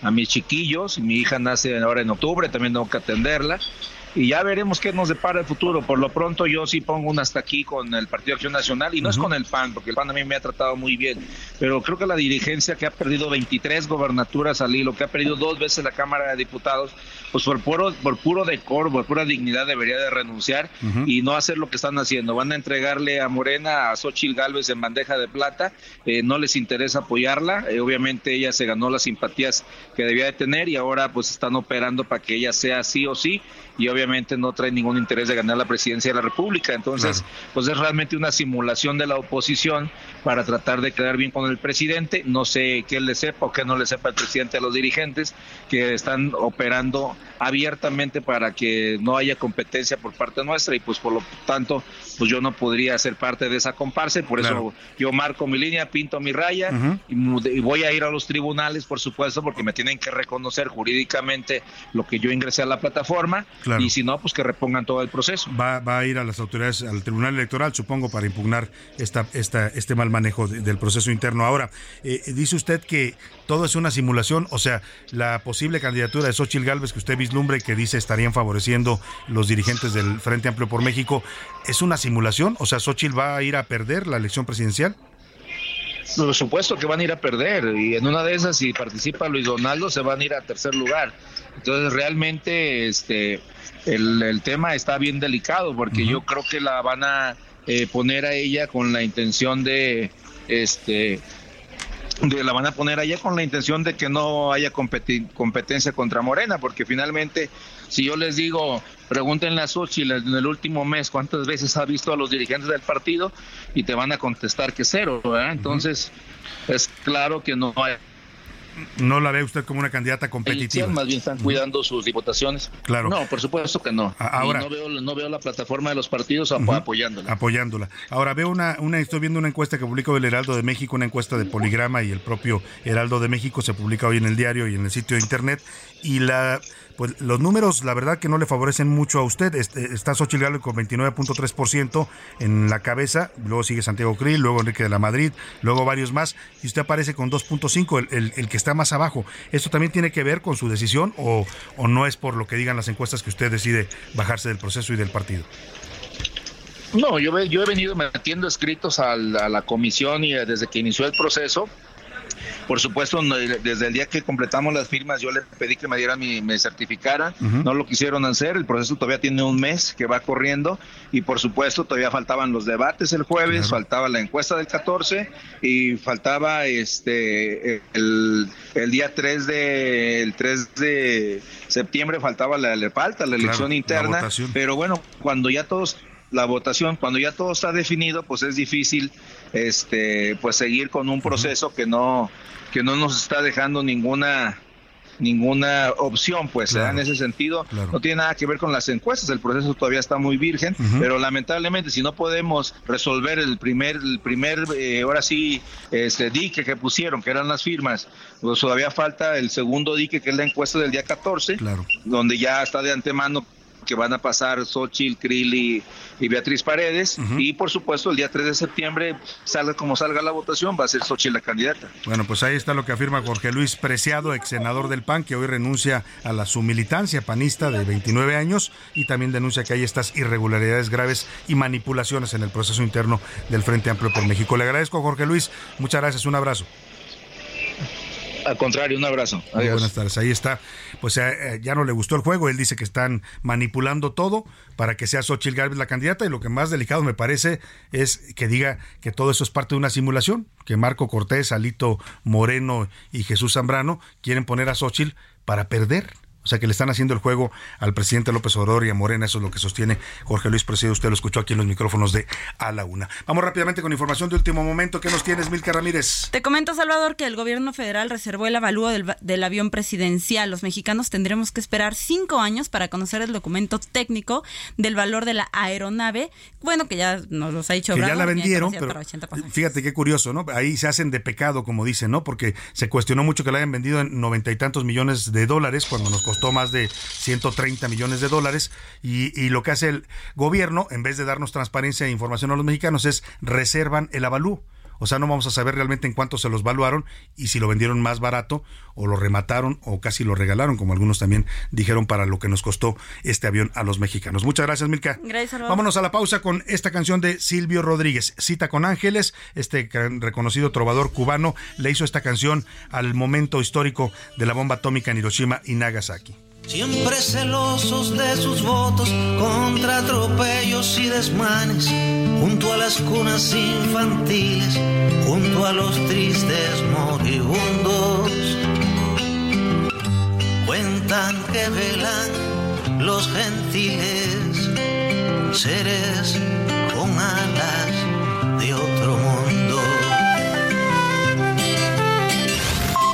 a mis chiquillos. Mi hija nace ahora en octubre, también tengo que atenderla y ya veremos qué nos depara el futuro. Por lo pronto yo sí pongo un hasta aquí con el Partido Acción Nacional y no es con el PAN, porque el PAN a mí me ha tratado muy bien, pero creo que la dirigencia que ha perdido 23 gobernaturas al hilo, que ha perdido dos veces la Cámara de Diputados, pues por puro, por puro decoro, por pura dignidad debería de renunciar y no hacer lo que están haciendo. Van a entregarle a Morena, a Xochitl Galvez en bandeja de plata, eh, no les interesa apoyarla, eh, obviamente ella se ganó las simpatías que debía de tener y ahora pues están operando para que ella sea sí o sí y obviamente no trae ningún interés de ganar la presidencia de la República. Entonces, pues es realmente una simulación de la oposición para tratar de quedar bien con el presidente. No sé qué le sepa o qué no le sepa el presidente a los dirigentes que están operando abiertamente para que no haya competencia por parte nuestra y pues por lo tanto pues yo no podría ser parte de esa comparsa por eso yo marco mi línea, pinto mi raya y, voy a ir a los tribunales por supuesto porque me tienen que reconocer jurídicamente lo que yo ingresé a la plataforma y si no pues que repongan todo el proceso. Va, a ir a las autoridades, al Tribunal Electoral supongo para impugnar esta, esta, este mal manejo del proceso interno. Ahora, eh, dice usted que todo es una simulación, o sea, la posible candidatura de Xochitl Galvez que usted vislumbre que dice estarían favoreciendo los dirigentes del Frente Amplio por México, ¿es una simulación? O sea, Xochitl va a ir a perder la elección presidencial. Por supuesto que van a ir a perder y en una de esas si participa Luis Donaldo se van a ir a tercer lugar. Entonces realmente este el, tema está bien delicado porque yo creo que la van a eh, poner a ella con la intención de este de la van a poner allá con la intención de que no haya competencia contra Morena, porque finalmente, si yo les digo, pregúntenle a Xochitl en el último mes cuántas veces ha visto a los dirigentes del partido y te van a contestar que cero, Entonces, es claro que no hay no la ve usted como una candidata competitiva. más bien están cuidando sus diputaciones. Claro. No, por supuesto que no. Ahora, no, veo, no veo la plataforma de los partidos apoyándola. Apoyándola. Ahora veo una, una, estoy viendo una encuesta que publicó el Heraldo de México, una encuesta de Poligrama y el propio Heraldo de México se publica hoy en el diario y en el sitio de internet y la pues los números, la verdad que no le favorecen mucho a usted. Este, está Xochitl Gálvez con 29.3% en la cabeza, luego sigue Santiago Krill, luego Enrique de la Madrid, luego varios más, y usted aparece con 2.5, el, el, que está más abajo. ¿Esto también tiene que ver con su decisión o, o no es por lo que digan las encuestas que usted decide bajarse del proceso y del partido? No, yo, yo he venido metiendo escritos a a la comisión y desde que inició el proceso por supuesto, desde el día que completamos las firmas, yo le pedí que me dieran mi, me certificara, no lo quisieron hacer, el proceso todavía tiene un mes que va corriendo y por supuesto todavía faltaban los debates el jueves, faltaba la encuesta del 14 y faltaba este el, día 3 de el 3 de septiembre faltaba la le falta la elección interna, pero bueno, cuando ya todos la votación, cuando ya todo está definido, pues es difícil este pues seguir con un proceso que no que no nos está dejando ninguna ninguna opción, pues en ese sentido no tiene nada que ver con las encuestas, el proceso todavía está muy virgen, pero lamentablemente si no podemos resolver el primer, el primer, eh, ahora sí, este dique que pusieron, que eran las firmas, pues todavía falta el segundo dique que es la encuesta del día 14, donde ya está de antemano que van a pasar Xochitl, Krill y, Beatriz Paredes. Y por supuesto, el día 3 de septiembre, salga como salga la votación, va a ser Xochitl la candidata. Bueno, pues ahí está lo que afirma Jorge Luis Preciado, ex senador del PAN, que hoy renuncia a la su militancia panista de 29 años y también denuncia que hay estas irregularidades graves y manipulaciones en el proceso interno del Frente Amplio por México. Le agradezco, Jorge Luis. Muchas gracias. Un abrazo. Al contrario, un abrazo. buenas tardes. Ahí está. Pues eh, eh, ya no le gustó el juego. Él dice que están manipulando todo para que sea Xochitl Gálvez la candidata. Y lo que más delicado me parece es que diga que todo eso es parte de una simulación. Que Marco Cortés, Alito Moreno y Jesús Zambrano quieren poner a Xochitl para perder. O sea que le están haciendo el juego al presidente López Obrador y a Morena, eso es lo que sostiene Jorge Luis Presidio. Usted lo escuchó aquí en los micrófonos de A la Una. Vamos rápidamente con información de último momento. ¿Qué nos tienes, Milka Ramírez? Te comento, Salvador, que el gobierno federal reservó el avalúo del, avión presidencial. Los mexicanos tendremos que esperar cinco años para conocer el documento técnico del valor de la aeronave. Bueno, que ya nos los ha dicho Que ya la vendieron, pero fíjate qué curioso, ¿no? Ahí se hacen de pecado, como dicen, ¿no? Porque se cuestionó mucho que la hayan vendido en noventa y tantos millones de dólares cuando nos costó más de 130 millones de dólares y, y, lo que hace el gobierno, en vez de darnos transparencia e información a los mexicanos, es reservan el avalú. O sea, no vamos a saber realmente en cuánto se los valuaron y si lo vendieron más barato o lo remataron o casi lo regalaron, como algunos también dijeron para lo que nos costó este avión a los mexicanos. Muchas gracias, Milka. Gracias, Vámonos a la pausa con esta canción de Silvio Rodríguez, Cita con Ángeles. Este reconocido trovador cubano le hizo esta canción al momento histórico de la bomba atómica en Hiroshima y Nagasaki. Siempre celosos de sus votos contra atropellos y desmanes, junto a las cunas infantiles, junto a los tristes moribundos. Cuentan que velan los gentiles, seres con alas de otro mundo.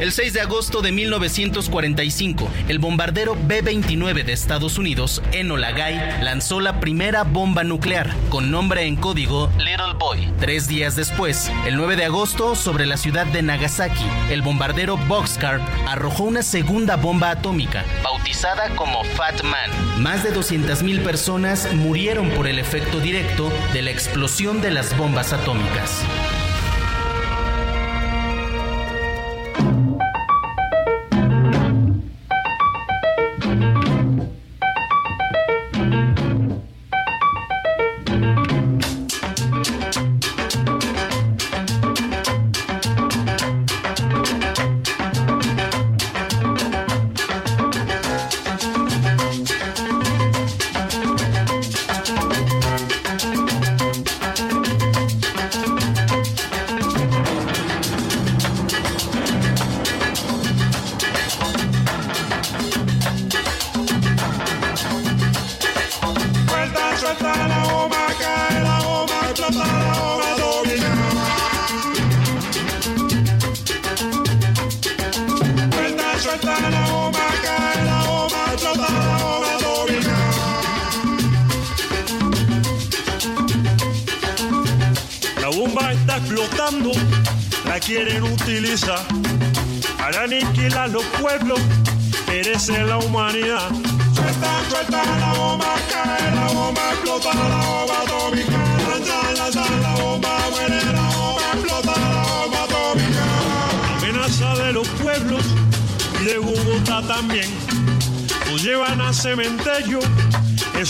El 6 de agosto de 1945, el bombardero B-29 de Estados Unidos, Enola Gay, lanzó la primera bomba nuclear, con nombre en código Little Boy. Tres días después, el 9 de agosto, sobre la ciudad de Nagasaki, el bombardero Boxcar arrojó una segunda bomba atómica, bautizada como Fat Man. Más de 200.000 personas murieron por el efecto directo de la explosión de las bombas atómicas.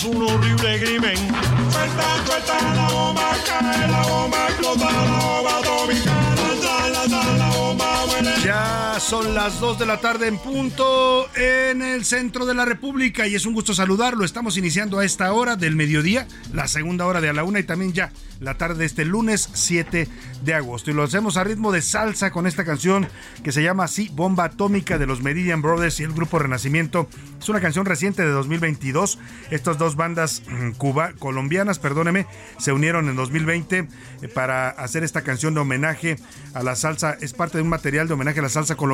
Un horrible crimen. Suelta, suelta son las 2 de la tarde en punto en el centro de la República y es un gusto saludarlo. Estamos iniciando a esta hora del mediodía, la segunda hora de a la una y también ya la tarde de este lunes 7 de agosto. Y lo hacemos a ritmo de salsa con esta canción que se llama así Bomba Atómica de los Meridian Brothers y el grupo Renacimiento. Es una canción reciente de 2022. Estas dos bandas mm, cuba, colombianas, perdóneme, se unieron en 2020 eh, para hacer esta canción de homenaje a la salsa. Es parte de un material de homenaje a la salsa colombiana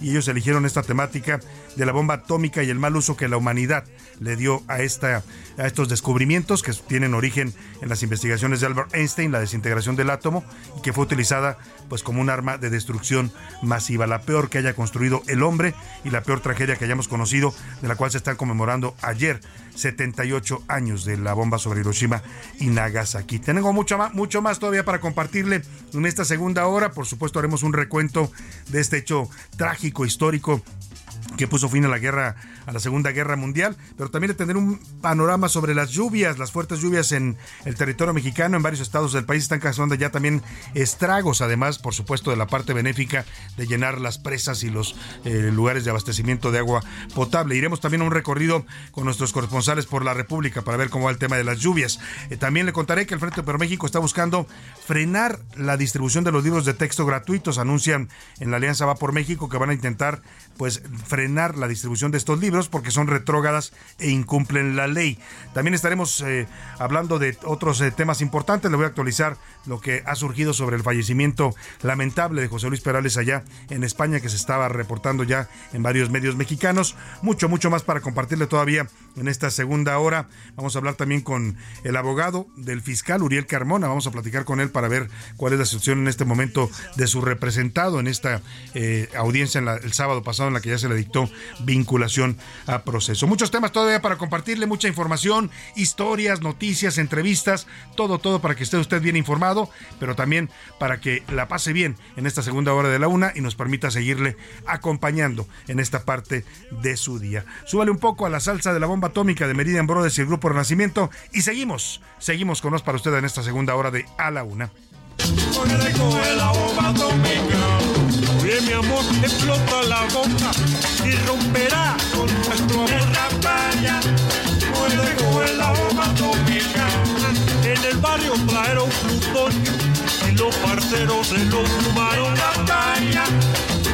y ellos eligieron esta temática de la bomba atómica y el mal uso que la humanidad le dio a, esta, a estos descubrimientos que tienen origen en las investigaciones de Albert Einstein, la desintegración del átomo, y que fue utilizada pues como un arma de destrucción masiva, la peor que haya construido el hombre y la peor tragedia que hayamos conocido, de la cual se están conmemorando ayer 78 años de la bomba sobre Hiroshima y Nagasaki. Tengo mucho más, mucho más todavía para compartirle en esta segunda hora. Por supuesto, haremos un recuento de este hecho trágico, histórico que puso fin a la guerra, a la Segunda Guerra Mundial, pero también de tener un panorama sobre las lluvias, las fuertes lluvias en el territorio mexicano, en varios estados del país están causando ya también estragos, además, por supuesto, de la parte benéfica de llenar las presas y los eh, lugares de abastecimiento de agua potable. Iremos también a un recorrido con nuestros corresponsales por la República para ver cómo va el tema de las lluvias. Eh, también le contaré que el Frente por México está buscando frenar la distribución de los libros de texto gratuitos. Anuncian en la Alianza Va por México que van a intentar pues frenar la distribución de estos libros porque son retrógadas e incumplen la ley. También estaremos eh, hablando de otros eh, temas importantes. Le voy a actualizar lo que ha surgido sobre el fallecimiento lamentable de José Luis Perales allá en España que se estaba reportando ya en varios medios mexicanos. Mucho, mucho más para compartirle todavía en esta segunda hora. Vamos a hablar también con el abogado del fiscal Uriel Carmona. Vamos a platicar con él para ver cuál es la situación en este momento de su representado en esta eh, audiencia el sábado pasado en la que ya se le dictó vinculación a proceso. Muchos temas todavía para compartirle, mucha información, historias, noticias, entrevistas, todo, todo para que esté usted bien informado, pero también para que la pase bien en esta segunda hora de la una y nos permita seguirle acompañando en esta parte de su día. Súbale un poco a la salsa de la bomba atómica de Meridian Brothers y el Grupo Renacimiento y seguimos, seguimos con nos para usted en esta segunda hora de A la Una. Oye, mi amor, explota la boca y romperá con nuestro amor playa. Puede coger la bomba atómica. En el barrio trajeron plutonio y los parceros se lo fumaron la caña.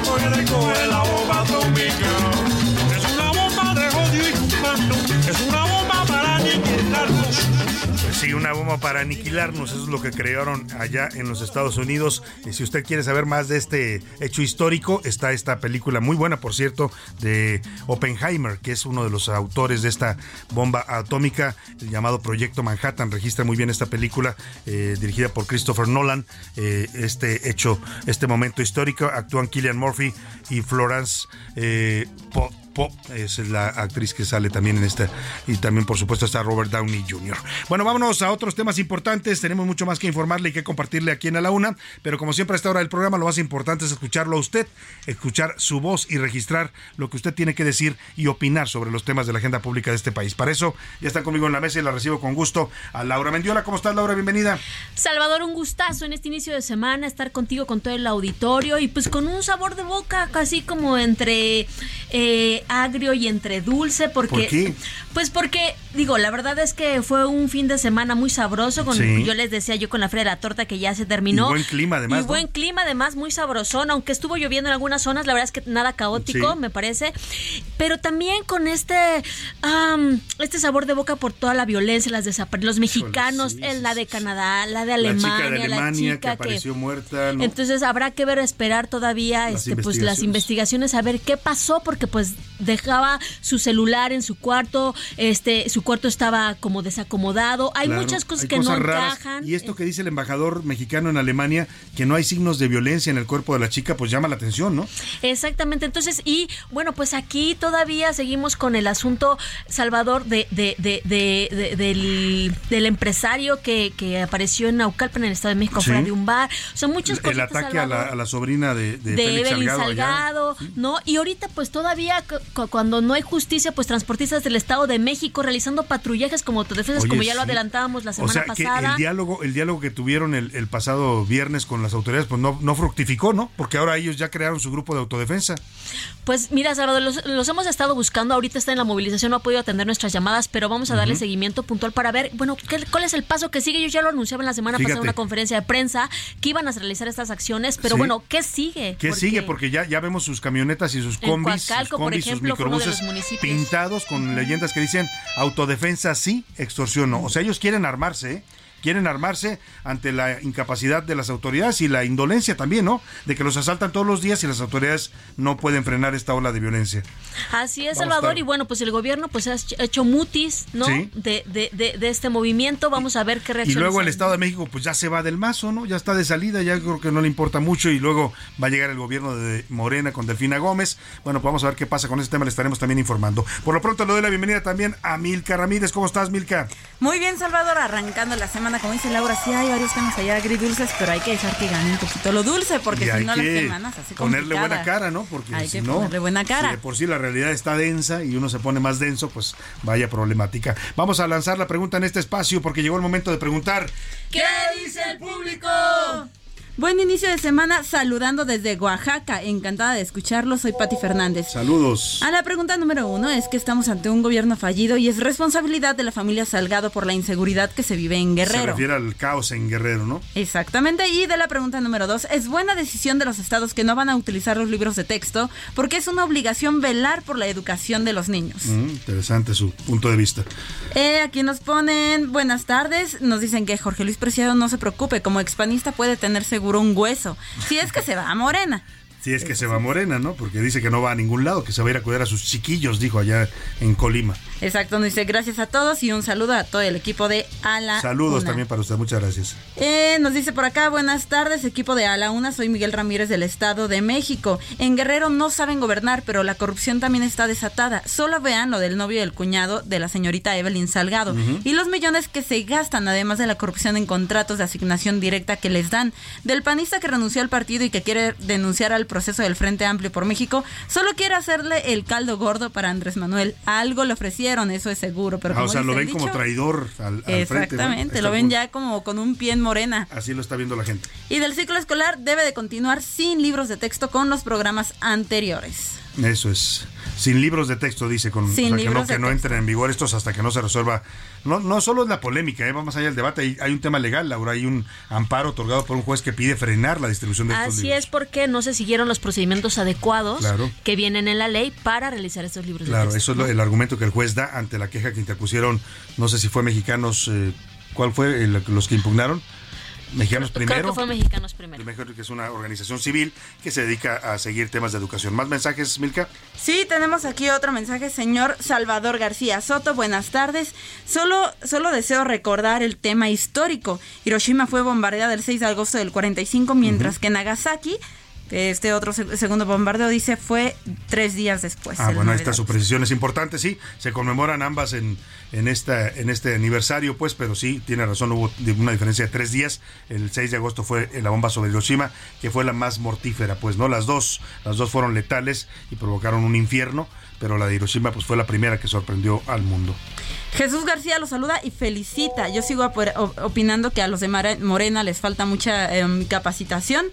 Puede coger la bomba atómica. Es una bomba de odio y humano. Sí, una bomba para aniquilarnos, eso es lo que crearon allá en los Estados Unidos. Y si usted quiere saber más de este hecho histórico, está esta película muy buena, por cierto, de Oppenheimer, que es uno de los autores de esta bomba atómica llamado Proyecto Manhattan. Registra muy bien esta película eh, dirigida por Christopher Nolan. Eh, este hecho, este momento histórico, actúan Killian Murphy y Florence eh, Pop es la actriz que sale también en esta y también por supuesto está Robert Downey Jr. Bueno, vámonos a otros temas importantes, tenemos mucho más que informarle y que compartirle aquí en A la Una, pero como siempre a esta hora del programa lo más importante es escucharlo a usted, escuchar su voz y registrar lo que usted tiene que decir y opinar sobre los temas de la agenda pública de este país. Para eso ya está conmigo en la mesa y la recibo con gusto a Laura Mendiola. ¿Cómo estás Laura? Bienvenida. Salvador, un gustazo en este inicio de semana estar contigo con todo el auditorio y pues con un sabor de boca casi como entre eh, agrio y entre dulce porque ¿Por qué? pues porque digo la verdad es que fue un fin de semana muy sabroso con Sí. yo les decía yo con la feria de la torta que ya se terminó Y buen clima, además, y ¿no? buen clima además muy sabrosón aunque estuvo lloviendo en algunas zonas la verdad es que nada caótico Sí. me parece pero también con este este sabor de boca por toda la violencia las los mexicanos la de Canadá la de la Alemania chica de Alemania que chica apareció muerta. ¿no? entonces habrá que ver, esperar todavía Las este, pues, las investigaciones, a ver qué pasó, porque pues dejaba su celular en su cuarto, este, su cuarto estaba como desacomodado. Hay Claro, muchas cosas hay que cosas no raras. encajan. Y esto que dice el embajador mexicano en Alemania, que no hay signos de violencia en el cuerpo de la chica, pues llama la atención, ¿no? Exactamente, entonces, y bueno, pues aquí todavía seguimos con el asunto, Salvador, de, de, de, de- de- del, del empresario que, que apareció en Naucalpan, en el Estado de México, Sí. fuera de un bar. Son muchas el cosas. ataque a la, a la sobrina de, de, de, Félix Evelyn Salgado, ¿no? Y ahorita pues todavía cuando no hay justicia, pues transportistas del Estado de México realizando patrullajes como autodefensas, como ya lo adelantábamos la semana o sea, pasada. Que el diálogo, el diálogo que tuvieron el, el, pasado viernes con las autoridades, pues no, no fructificó, ¿no? Porque ahora ellos ya crearon su grupo de autodefensa. Pues mira, Salvador, los, los hemos estado buscando. Ahorita está en la movilización, no ha podido atender nuestras llamadas, pero vamos a darle seguimiento puntual para ver, bueno, ¿qué, cuál es el paso que sigue. Yo ya lo anunciaba en la semana pasada en una conferencia de prensa que iban a realizar estas acciones, pero bueno, ¿qué sigue? ¿Qué sigue? Porque ya, ya vemos sus camionetas y sus combis, sus, combis, por ejemplo, sus microbuses pintados con leyendas que dicen autodefensa sí, extorsión no. O sea, ellos quieren armarse, ¿eh? Quieren armarse ante la incapacidad de las autoridades y la indolencia también, ¿no? De que los asaltan todos los días y las autoridades no pueden frenar esta ola de violencia. Así es, Salvador, y bueno, pues el gobierno pues ha hecho mutis, ¿no? De, de, de, este movimiento, vamos a ver qué reacción. Y luego el Estado de México pues ya se va del mazo, ¿no? Ya está de salida, ya creo que no le importa mucho y luego va a llegar el gobierno de Morena con Delfina Gómez. Bueno, pues vamos a ver qué pasa con este tema, le estaremos también informando. Por lo pronto le doy la bienvenida también a Milka Ramírez. ¿Cómo estás, Milka? Muy bien, Salvador, arrancando la semana, como dice Laura, sí hay varios temas allá agridulces, pero hay que dejar que gane un poquito lo dulce, porque si no las semanas así Ponerle buena cara, ¿no? Porque hay si que no, ponerle buena cara. Si de por sí la realidad está densa y uno se pone más denso, pues vaya problemática. Vamos a lanzar la pregunta en este espacio porque llegó el momento de preguntar. ¿Qué dice el público? Buen inicio de semana saludando desde Oaxaca. Encantada de escucharlo. Soy Pati Fernández. Saludos. A la pregunta número uno es que estamos ante un gobierno fallido y es responsabilidad de la familia Salgado por la inseguridad que se vive en Guerrero. Se refiere al caos en Guerrero, ¿no? Exactamente. Y de la pregunta número dos, es buena decisión de los estados que no van a utilizar los libros de texto porque es una obligación velar por la educación de los niños. Mm, interesante su punto de vista. Eh, aquí nos ponen buenas tardes. Nos dicen que Jorge Luis Preciado no se preocupe. Como expanista puede tener seguro un hueso. Si es que se va a Morena. Si es que se va Morena, ¿no? Porque dice que no va a ningún lado, que se va a ir a cuidar a sus chiquillos, dijo allá en Colima. Exacto, nos dice gracias a todos y un saludo a todo el equipo de Ala. Saludos también para usted, muchas gracias. Eh, nos dice por acá, buenas tardes, equipo de Ala Una, soy Miguel Ramírez del Estado de México. En Guerrero no saben gobernar, pero la corrupción también está desatada. Solo vean lo del novio y el cuñado de la señorita Evelyn Salgado y los millones que se gastan, además de la corrupción en contratos de asignación directa que les dan. Del panista que renunció al partido y que quiere denunciar al proceso del Frente Amplio por México, solo quiere hacerle el caldo gordo para Andrés Manuel. Algo le ofrecieron, eso es seguro. Pero ah, o sea, lo ven como traidor al, al Exactamente, frente, lo ven ya como con un pie en morena. Así lo está viendo la gente. Y del ciclo escolar debe de continuar sin libros de texto con los programas anteriores. Eso es. Sin libros de texto, dice, con, Sin o sea, que no, de que no entren en vigor estos hasta que no se resuelva. No, no solo es la polémica, ¿eh? va más allá del debate. Hay, hay un tema legal, Laura. Hay un amparo otorgado por un juez que pide frenar la distribución de estos Así libros. es porque no se siguieron los procedimientos adecuados Claro. que vienen en la ley para realizar estos libros de Claro, texto. eso es el argumento que el juez da ante la queja que interpusieron, no sé si fue mexicanos, eh, ¿cuál fue el- los que impugnaron? Mexicanos Creo primero. que fue Mexicanos primero. Mejor que es una organización civil que se dedica a seguir temas de educación. ¿Más mensajes, Milka? Sí, tenemos aquí otro mensaje, señor Salvador García Soto. Buenas tardes. Solo, solo deseo recordar el tema histórico. Hiroshima fue bombardeada el 6 de agosto del 45, mientras que Nagasaki, este otro se- segundo bombardeo, dice, fue tres días después. Ah, bueno, 9 de esta su precisión es importante, sí. Se conmemoran ambas en, en, esta, en este aniversario, pues, pero sí, tiene razón, hubo una diferencia de tres días. El 6 de agosto fue la bomba sobre Hiroshima, que fue la más mortífera, pues, ¿no? Las dos, las dos fueron letales y provocaron un infierno, pero la de Hiroshima, pues, fue la primera que sorprendió al mundo. Jesús García lo saluda y felicita. Yo sigo opinando que a los de Morena les falta mucha em, capacitación.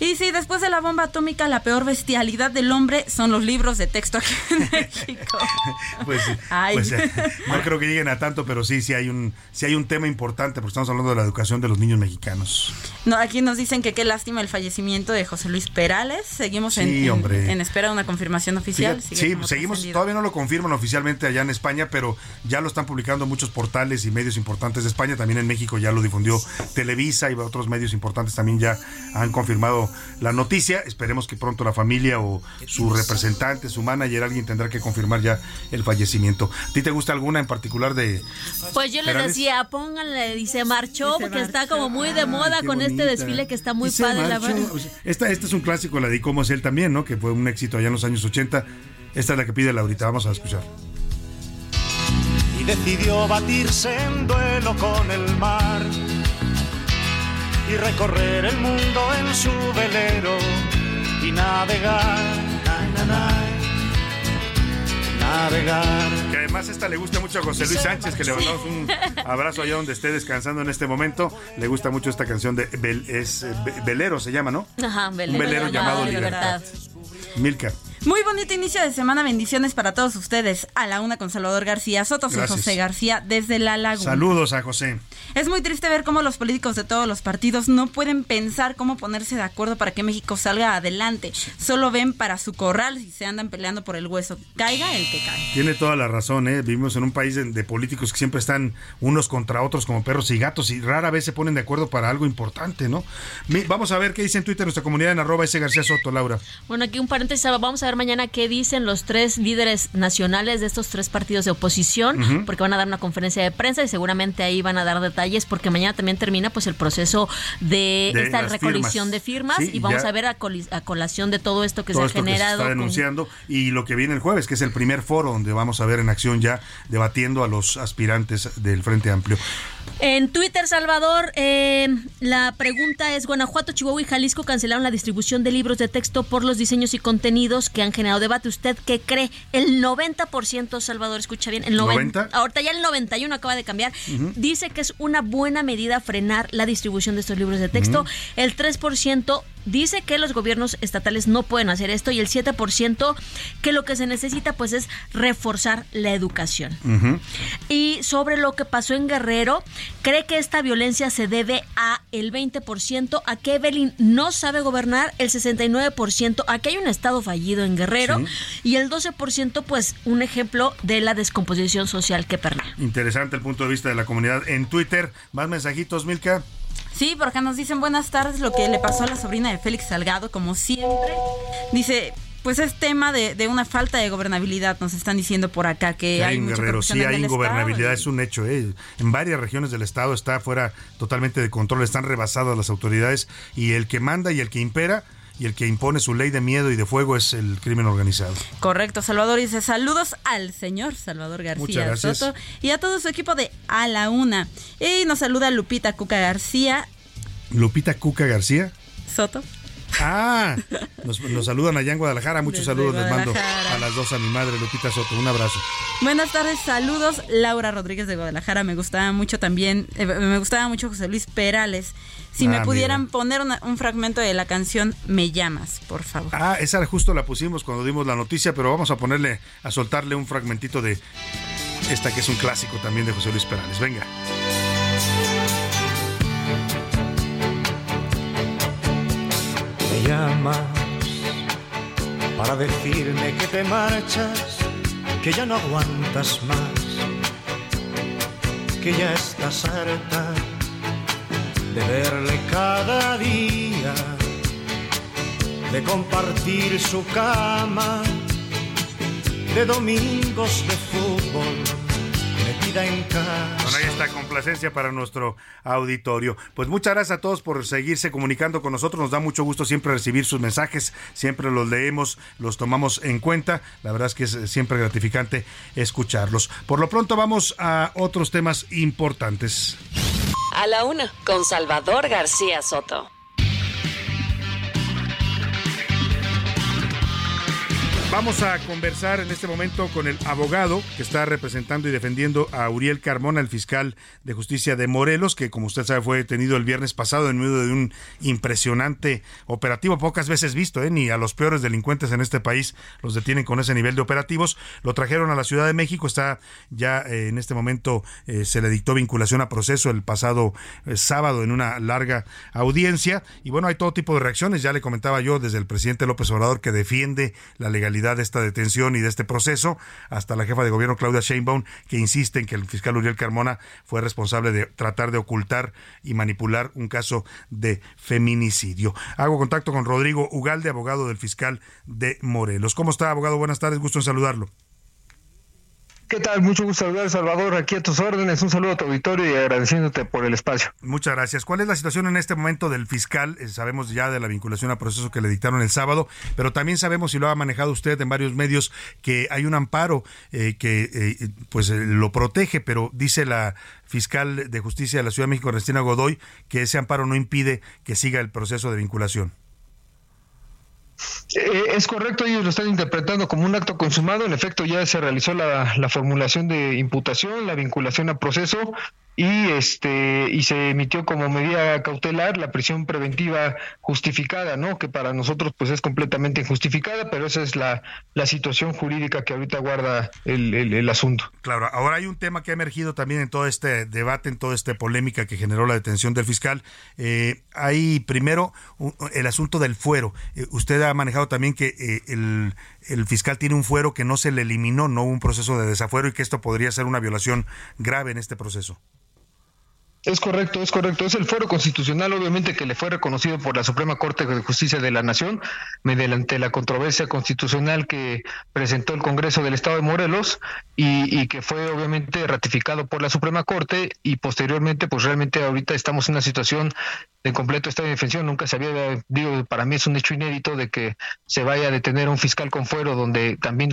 Y sí, después de la bomba atómica, la peor bestialidad del hombre son los libros de texto aquí en [laughs] México. Pues, Ay. pues, eh, no creo que lleguen a tanto, pero sí, sí hay un, sí hay un tema importante, porque estamos hablando de la educación de los niños mexicanos. No, aquí nos dicen que qué lástima el fallecimiento de José Luis Perales. Seguimos en, Sí, en- hombre. en espera de una confirmación oficial. Fíjate, sí, seguimos, todavía no lo confirman oficialmente allá en España, pero ya lo están publicando muchos portales y medios importantes de España. También en México ya lo difundió Televisa y otros medios importantes también ya han confirmado la noticia. Esperemos que pronto la familia o su representante, su manager, alguien tendrá que confirmar ya el fallecimiento. ¿A ti te gusta alguna en particular de... Pues yo les Perales? decía, pónganle, y se marchó, porque está como muy de moda con este desfile que está muy Y padre, la verdad. Esta es un clásico, la de Cómo es él también, ¿no? Que fue un éxito allá en los años 80. Esta es la que pide Laurita, vamos a escuchar. Y decidió batirse en duelo con el mar y recorrer el mundo en su velero y navegar. Navegar. Que además esta le gusta mucho a José Luis Sánchez, que le mandamos un abrazo allá donde esté descansando en este momento. Le gusta mucho esta canción de es, Velero, se llama, ¿no? Ajá, Velero. Un velero llamado Libertad. Milka. Muy bonito inicio de semana, bendiciones para todos ustedes. A la una con Salvador García Soto, soy José García desde La Laguna. Saludos a José. Es muy triste ver cómo los políticos de todos los partidos no pueden pensar cómo ponerse de acuerdo para que México salga adelante. Solo ven para su corral y se andan peleando por el hueso. Caiga el que cae. Tiene toda la razón, ¿eh? Vivimos en un país de, políticos que siempre están unos contra otros como perros y gatos y rara vez se ponen de acuerdo para algo importante, ¿no? vamos a ver qué dice en Twitter nuestra comunidad en arroba ese García Soto, Laura. Bueno, aquí un paréntesis, vamos a ver mañana qué dicen los tres líderes nacionales de estos tres partidos de oposición, porque van a dar una conferencia de prensa y seguramente ahí van a dar detalles, porque mañana también termina pues el proceso de, esta recolección de firmas y vamos a ver a, colación de todo esto que se ha generado. está denunciando y lo que viene el jueves, que es el primer foro donde vamos a ver en acción ya debatiendo a los aspirantes del Frente Amplio. En Twitter, Salvador, eh, la pregunta es, Guanajuato, Chihuahua y Jalisco cancelaron la distribución de libros de texto por los diseños y contenidos que han generado debate. ¿Usted qué cree? El 90%, Salvador, escucha bien, el 90, ahorita ya el 91 acaba de cambiar, dice que es una buena medida frenar la distribución de estos libros de texto. El 3% dice que los gobiernos estatales no pueden hacer esto y el 7% que lo que se necesita pues es reforzar la educación. Y sobre lo que pasó en Guerrero, cree que esta violencia se debe a el 20%, a que Evelyn no sabe gobernar, el 69%, a que hay un estado fallido en Guerrero y el 12% pues un ejemplo de la descomposición social que permea. Interesante el punto de vista de la comunidad en Twitter. Más mensajitos, Milka. Sí, por acá nos dicen buenas tardes lo que le pasó a la sobrina de Félix Salgado, como siempre. Dice, pues es tema de, una falta de gobernabilidad, nos están diciendo por acá que hay, mucha Guerrero, sí hay ingobernabilidad, es un hecho. ¿eh? En varias regiones del estado está fuera totalmente de control, están rebasadas las autoridades y el que manda y el que impera y el que impone su ley de miedo y de fuego es el crimen organizado. Correcto, Salvador dice saludos al señor Salvador García Soto y a todo su equipo de A la Una. Y nos saluda Lupita Cuca García. Lupita Cuca García. Soto. Ah, nos, saludan allá en Guadalajara. Muchos saludos les mando a las dos, a mi madre Lupita Soto. Un abrazo. Buenas tardes, saludos. Laura Rodríguez de Guadalajara. Me gustaba mucho también, eh, me gustaba mucho José Luis Perales. Si me ah, pudieran poner un fragmento de la canción Me llamas, por favor. Ah, esa justo la pusimos cuando dimos la noticia, pero vamos a ponerle, a soltarle un fragmentito de esta que es un clásico también de José Luis Perales. Venga. Llamas para decirme que te marchas, que ya no aguantas más, que ya estás harta de verle cada día, de compartir su cama, de domingos de fútbol bueno, ahí está complacencia para nuestro auditorio. Pues muchas gracias a todos por seguirse comunicando con nosotros. Nos da mucho gusto siempre recibir sus mensajes. Siempre los leemos, los tomamos en cuenta. La verdad es que es siempre gratificante escucharlos. Por lo pronto vamos a otros temas importantes. A la una, con Salvador García Soto. Vamos a conversar en este momento con el abogado que está representando y defendiendo a Uriel Carmona, el fiscal de justicia de Morelos, que como usted sabe fue detenido el viernes pasado en medio de un impresionante operativo, pocas veces visto, ¿eh? ni a los peores delincuentes en este país los detienen con ese nivel de operativos. Lo trajeron a la Ciudad de México, está ya eh, en este momento eh, se le dictó vinculación a proceso el pasado sábado en una larga audiencia y bueno, hay todo tipo de reacciones, ya le comentaba yo desde el presidente López Obrador que defiende la legalidad de esta detención y de este proceso, hasta la jefa de gobierno Claudia Sheinbaum, que insiste en que el fiscal Uriel Carmona fue responsable de tratar de ocultar y manipular un caso de feminicidio. Hago contacto con Rodrigo Ugalde, abogado del fiscal de Morelos. ¿Cómo está, abogado? Buenas tardes, gusto en saludarlo. ¿Qué tal? Mucho gusto saludar, Salvador, aquí a tus órdenes. Un saludo a tu auditorio y agradeciéndote por el espacio. Muchas gracias. ¿Cuál es la situación en este momento del fiscal? Eh, sabemos ya de la vinculación a proceso que le dictaron el sábado, pero también sabemos, y lo ha manejado usted en varios medios, que hay un amparo eh, que eh, pues lo protege, pero dice la fiscal de justicia de la Ciudad de México, Cristina Godoy, que ese amparo no impide que siga el proceso de vinculación. Eh, es correcto, ellos lo están interpretando como un acto consumado. En efecto, ya se realizó la, la formulación de imputación, la vinculación a proceso y este y se emitió como medida cautelar la prisión preventiva justificada, ¿no? Que para nosotros pues es completamente injustificada, pero esa es la, la situación jurídica que ahorita guarda el, el, asunto. Claro, ahora hay un tema que ha emergido también en todo este debate, en toda esta polémica que generó la detención del fiscal. Eh, hay primero el asunto del fuero. Eh, usted ha manejado también que eh, el, el fiscal tiene un fuero que no se le eliminó, no hubo un proceso de desafuero y que esto podría ser una violación grave en este proceso. Es correcto, es correcto. Es el foro constitucional, obviamente, que le fue reconocido por la Suprema Corte de Justicia de la Nación mediante la controversia constitucional que presentó el Congreso del Estado de Morelos y, que fue obviamente ratificado por la Suprema Corte y posteriormente, pues realmente ahorita estamos en una situación de completo estado de defensión. Nunca se había, digo, para mí es un hecho inédito de que se vaya a detener un fiscal con fuero donde también,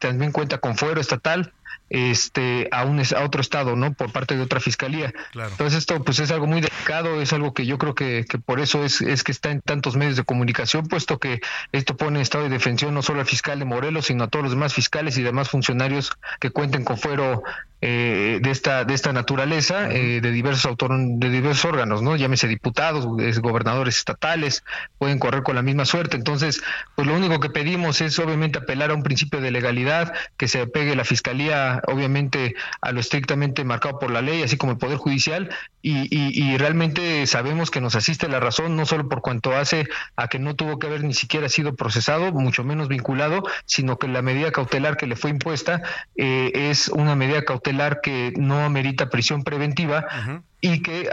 también cuenta con fuero estatal este a un a otro estado no por parte de otra fiscalía. Entonces esto pues es algo muy delicado es algo que yo creo que, que, por eso es, es que está en tantos medios de comunicación puesto que esto pone en estado de defensión no solo al fiscal de Morelos sino a todos los demás fiscales y demás funcionarios que cuenten con fuero eh, de esta de esta naturaleza eh, de diversos de diversos órganos no llámese diputados gobernadores estatales pueden correr con la misma suerte. Entonces pues lo único que pedimos es obviamente apelar a un principio de legalidad que se pegue la fiscalía obviamente a lo estrictamente marcado por la ley, así como el Poder Judicial, y, y, realmente sabemos que nos asiste la razón, no solo por cuanto hace a que no tuvo que haber ni siquiera sido procesado, mucho menos vinculado, sino que la medida cautelar que le fue impuesta eh, es una medida cautelar que no amerita prisión preventiva y que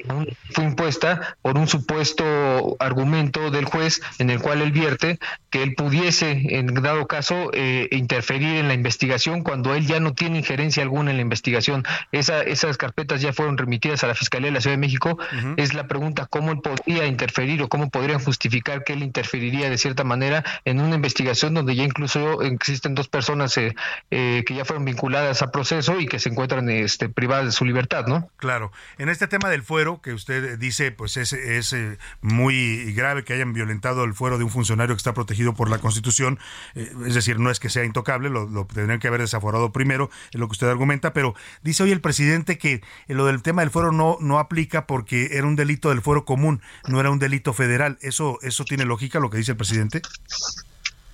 fue impuesta por un supuesto argumento del juez en el cual él vierte que él pudiese, en dado caso, eh, interferir en la investigación cuando él ya no tiene injerencia alguna en la investigación. Esa, esas carpetas ya fueron remitidas a la Fiscalía de la Ciudad de México. Es la pregunta cómo él podría interferir o cómo podrían justificar que él interferiría de cierta manera en una investigación donde ya incluso existen dos personas eh, eh, que ya fueron vinculadas a proceso y que se encuentran este, privadas de su libertad, ¿no? Claro. En este tema del fuero, que usted dice, pues es, es eh, muy grave que hayan violentado el fuero de un funcionario que está protegido por la Constitución, eh, es decir, no es que sea intocable, lo, tendrían que haber desaforado primero, es lo que usted argumenta, pero dice hoy el presidente que lo del tema del fuero no, no aplica porque era un delito del fuero común, no era un delito federal. ¿Eso, eso tiene lógica lo que dice el presidente?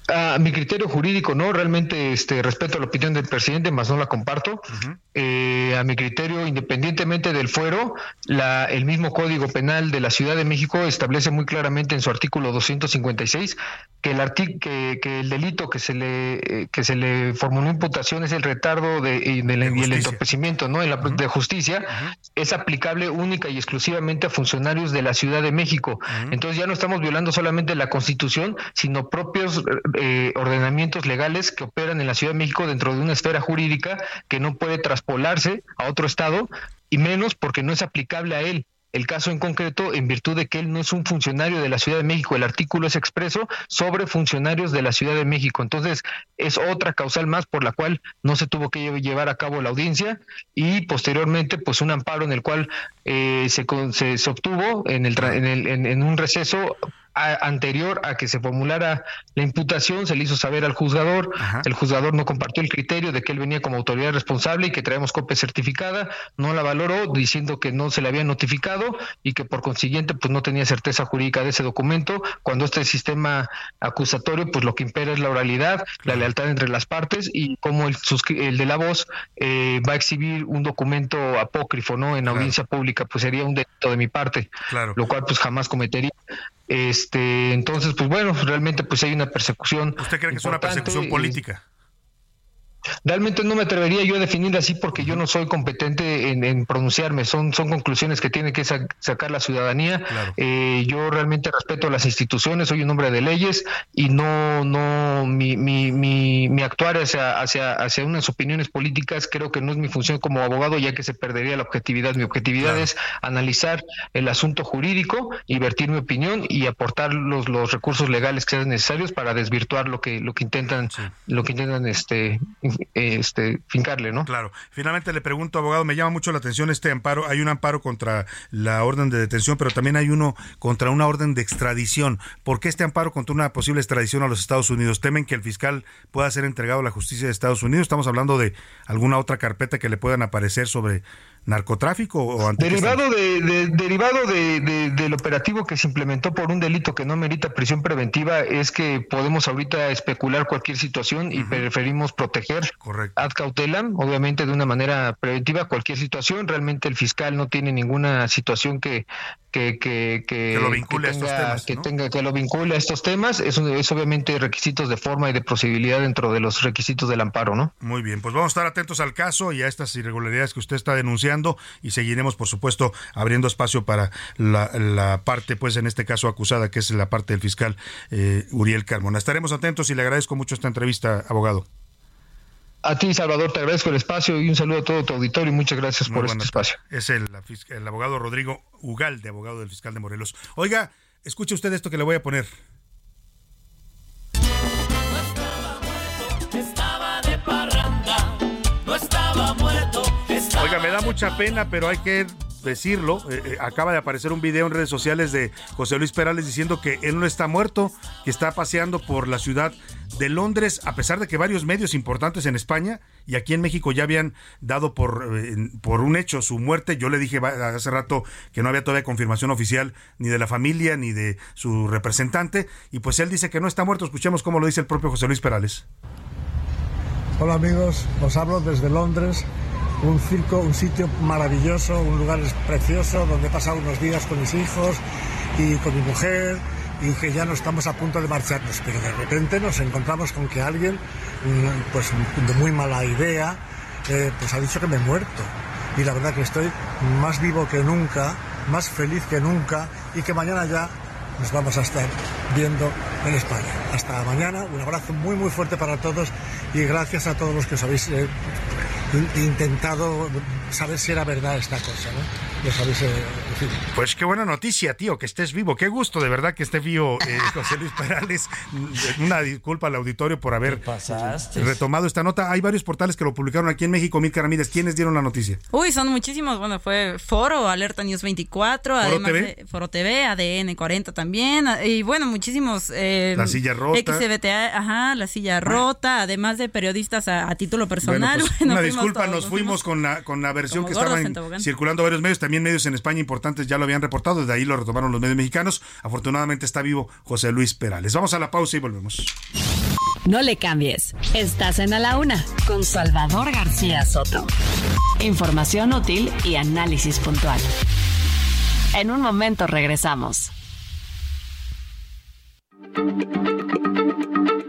A mi criterio jurídico, no, realmente este, respeto la opinión del presidente, más no la comparto. Eh, a mi criterio, independientemente del fuero, la, el mismo Código Penal de la Ciudad de México establece muy claramente en su artículo 256 que el, que, que el delito que se le eh, que se le formuló imputación es el retardo de, y, el entorpecimiento ¿no? en la de justicia, es aplicable única y exclusivamente a funcionarios de la Ciudad de México. Entonces ya no estamos violando solamente la Constitución, sino propios eh, ordenamientos legales que operan en la Ciudad de México dentro de una esfera jurídica que no puede traspolarse a otro estado y menos porque no es aplicable a él. El caso en concreto, en virtud de que él no es un funcionario de la Ciudad de México, el artículo es expreso sobre funcionarios de la Ciudad de México. Entonces, es otra causal más por la cual no se tuvo que llevar a cabo la audiencia y posteriormente, pues un amparo en el cual eh, se, se, obtuvo en, el, en, el, en un receso anterior a que se formulara la imputación, se le hizo saber al juzgador, el juzgador no compartió el criterio de que él venía como autoridad responsable y que traemos copia certificada, no la valoró diciendo que no se le había notificado y que por consiguiente pues no tenía certeza jurídica de ese documento, cuando este sistema acusatorio pues lo que impera es la oralidad, la lealtad entre las partes y como el, el de la voz eh, va a exhibir un documento apócrifo, ¿no? En audiencia pública, pues sería un delito de mi parte, lo cual pues jamás cometería. Este, entonces, pues bueno, realmente pues hay una persecución. ¿Usted cree que es una persecución política? Realmente no me atrevería yo a definir así porque yo no soy competente en, pronunciarme, son, son conclusiones que tiene que sacar la ciudadanía. Eh, yo realmente respeto las instituciones, soy un hombre de leyes y no, no, mi, mi, mi, mi actuar hacia, hacia, hacia unas opiniones políticas creo que no es mi función como abogado ya que se perdería la objetividad. Mi objetividad es analizar el asunto jurídico y vertir mi opinión y aportar los, los recursos legales que sean necesarios para desvirtuar lo que, lo que intentan, lo que intentan este este, fincarle, ¿no? Claro. Finalmente le pregunto, abogado, me llama mucho la atención este amparo. Hay un amparo contra la orden de detención, pero también hay uno contra una orden de extradición. ¿Por qué este amparo contra una posible extradición a los Estados Unidos? ¿Temen que el fiscal pueda ser entregado a la justicia de Estados Unidos? Estamos hablando de alguna otra carpeta que le puedan aparecer sobre narcotráfico o derivado de, derivado de, del operativo que se implementó por un delito que no merita prisión preventiva es que podemos ahorita especular cualquier situación y preferimos proteger ad cautelam obviamente de una manera preventiva cualquier situación. Realmente el fiscal no tiene ninguna situación que que, que, que, lo vincule tenga, a estos temas. Que, tenga, que lo vincule a estos temas. Es, es obviamente requisitos de forma y de posibilidad dentro de los requisitos del amparo, ¿no? Muy bien, pues vamos a estar atentos al caso y a estas irregularidades que usted está denunciando y seguiremos, por supuesto, abriendo espacio para la, la parte, pues en este caso acusada, que es la parte del fiscal eh, Uriel Carmona. Estaremos atentos y le agradezco mucho esta entrevista, abogado. A ti, Salvador, te agradezco el espacio y un saludo a todo tu auditorio y muchas gracias por este espacio. Es el, el abogado Rodrigo Ugalde, abogado del fiscal de Morelos. Oiga, escuche usted esto que le voy a poner. Oiga, me da mucha pena, pero hay que decirlo, eh, eh, acaba de aparecer un video en redes sociales de José Luis Perales diciendo que él no está muerto, que está paseando por la ciudad de Londres, a pesar de que varios medios importantes en España y aquí en México ya habían dado por, eh, por un hecho su muerte. Yo le dije hace rato que no había todavía confirmación oficial ni de la familia ni de su representante, y pues él dice que no está muerto. Escuchemos cómo lo dice el propio José Luis Perales. Hola amigos, os hablo desde Londres un circo, un sitio maravilloso, un lugar precioso donde he pasado unos días con mis hijos y con mi mujer y que ya no estamos a punto de marcharnos, pero de repente nos encontramos con que alguien, mm, pues de muy mala idea, eh, pues ha dicho que me he muerto. Y la verdad que estoy más vivo que nunca, más feliz que nunca y que mañana ya nos vamos a estar viendo en España. Hasta mañana, un abrazo muy muy fuerte para todos y gracias a todos los que os habéis eh, intentado saber si era verdad esta cosa, ¿no? Eh, pues qué buena noticia, tío, que estés vivo. Qué gusto, de verdad, que esté vivo eh, [laughs] José Luis Perales. Una disculpa al auditorio por haber retomado esta nota. Hay varios portales que lo publicaron aquí en México. Mil Ramírez, ¿quiénes dieron la noticia? Uy, son muchísimos. Bueno, fue Foro, Alerta News 24, ¿Foro además TV? Foro TV, ADN 40 también. Y bueno, muchísimos. Eh, la silla rota. XBTA, ajá, la silla rota, además de periodistas a, título personal. Pues, [laughs] una disculpa, nos, fuimos, con la, con la versión que estaban circulando varios medios. También medios en España importantes ya lo habían reportado, desde ahí lo retomaron los medios mexicanos. Afortunadamente está vivo José Luis Perales. Vamos a la pausa y volvemos. No le cambies. Estás en A la Una con Salvador García Soto. Información útil y análisis puntual. En un momento regresamos.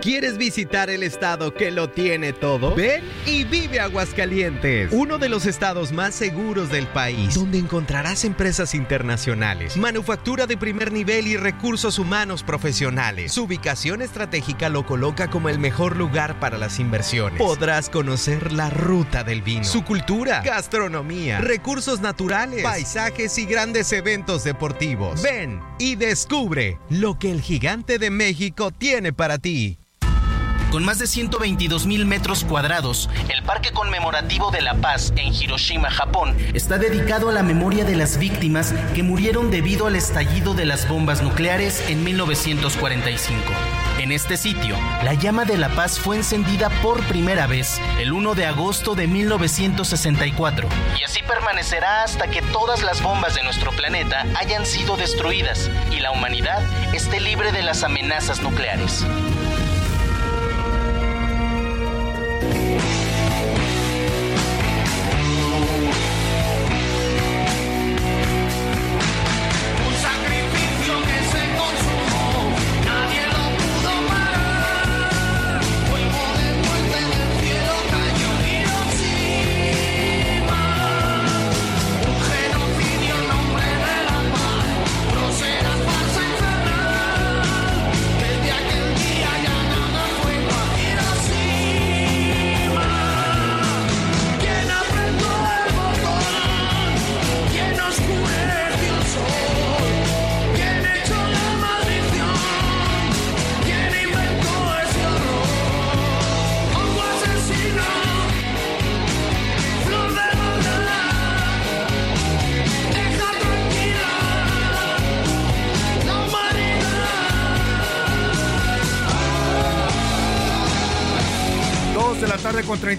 ¿Quieres visitar el estado que lo tiene todo? Ven y vive Aguascalientes, uno de los estados más seguros del país, donde encontrarás empresas internacionales, manufactura de primer nivel y recursos humanos profesionales. Su ubicación estratégica lo coloca como el mejor lugar para las inversiones. Podrás conocer la ruta del vino, su cultura, gastronomía, recursos naturales, paisajes y grandes eventos deportivos. Ven y descubre lo que el gigante de México tiene para ti. Con más de 122 mil metros cuadrados, el Parque Conmemorativo de la Paz en Hiroshima, Japón, está dedicado a la memoria de las víctimas que murieron debido al estallido de las bombas nucleares en 1945. En este sitio, la llama de la paz fue encendida por primera vez el 1 de agosto de 1964 y así permanecerá hasta que todas las bombas de nuestro planeta hayan sido destruidas y la humanidad esté libre de las amenazas nucleares.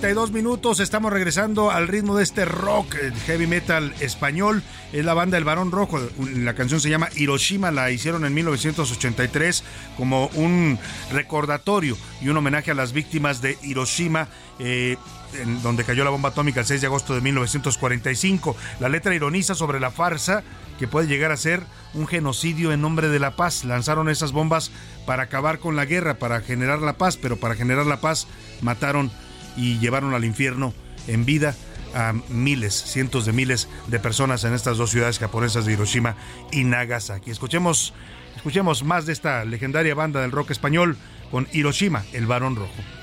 32 minutos. Estamos regresando al ritmo de este rock, heavy metal español. Es la banda El Barón Rojo. La canción se llama Hiroshima. La hicieron en 1983 como un recordatorio y un homenaje a las víctimas de Hiroshima. Eh, donde cayó la bomba atómica el 6 de agosto de 1945. La letra ironiza sobre la farsa que puede llegar a ser un genocidio en nombre de la paz. Lanzaron esas bombas para acabar con la guerra, para generar la paz, pero para generar la paz mataron y llevaron al infierno en vida a miles, cientos de miles de personas en estas dos ciudades japonesas de Hiroshima y Nagasaki. Escuchemos, escuchemos más de esta legendaria banda del rock español con Hiroshima, el varón rojo.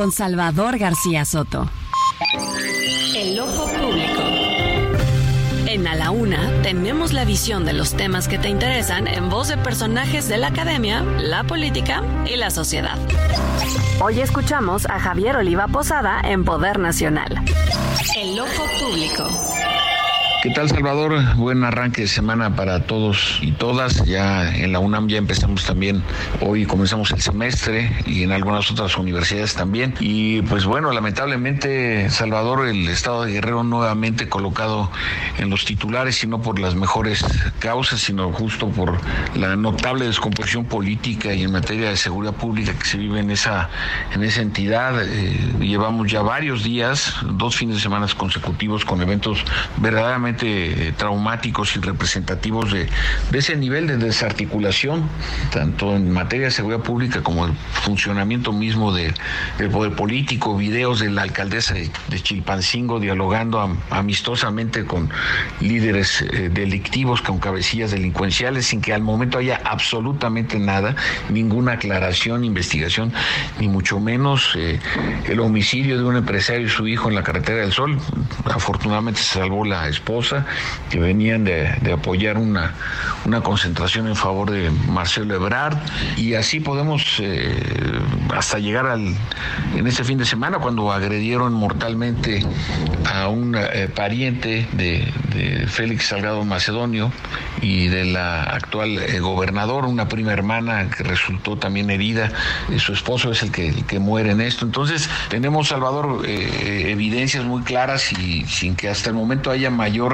Con Salvador García Soto. El ojo público. En A la Una tenemos la visión de los temas que te interesan en voz de personajes de la academia, la política y la sociedad. Hoy escuchamos a Javier Oliva Posada en Poder Nacional. El ojo público. ¿Qué tal Salvador? Buen arranque de semana para todos y todas. Ya en la UNAM ya empezamos también, hoy comenzamos el semestre y en algunas otras universidades también. Y pues bueno, lamentablemente Salvador, el estado de Guerrero nuevamente colocado en los titulares y no por las mejores causas, sino justo por la notable descomposición política y en materia de seguridad pública que se vive en esa, en esa entidad. Eh, llevamos ya varios días, dos fines de semana consecutivos con eventos verdaderamente eh, traumáticos y representativos de, ese nivel de desarticulación, tanto en materia de seguridad pública como el funcionamiento mismo del poder político, videos de la alcaldesa de, Chilpancingo dialogando amistosamente con líderes eh, delictivos, con cabecillas delincuenciales, sin que al momento haya absolutamente nada, ninguna aclaración, investigación, ni mucho menos eh, el homicidio de un empresario y su hijo en la carretera del Sol. Afortunadamente se salvó la esposa que venían de, apoyar una, una, concentración en favor de Marcelo Ebrard y así podemos eh, hasta llegar al en ese fin de semana cuando agredieron mortalmente a un eh, pariente de, Félix Salgado Macedonio y de la actual eh, gobernador, una prima hermana que resultó también herida, su esposo es el que, el que muere en esto. Entonces tenemos, Salvador, evidencias muy claras y sin que hasta el momento haya mayor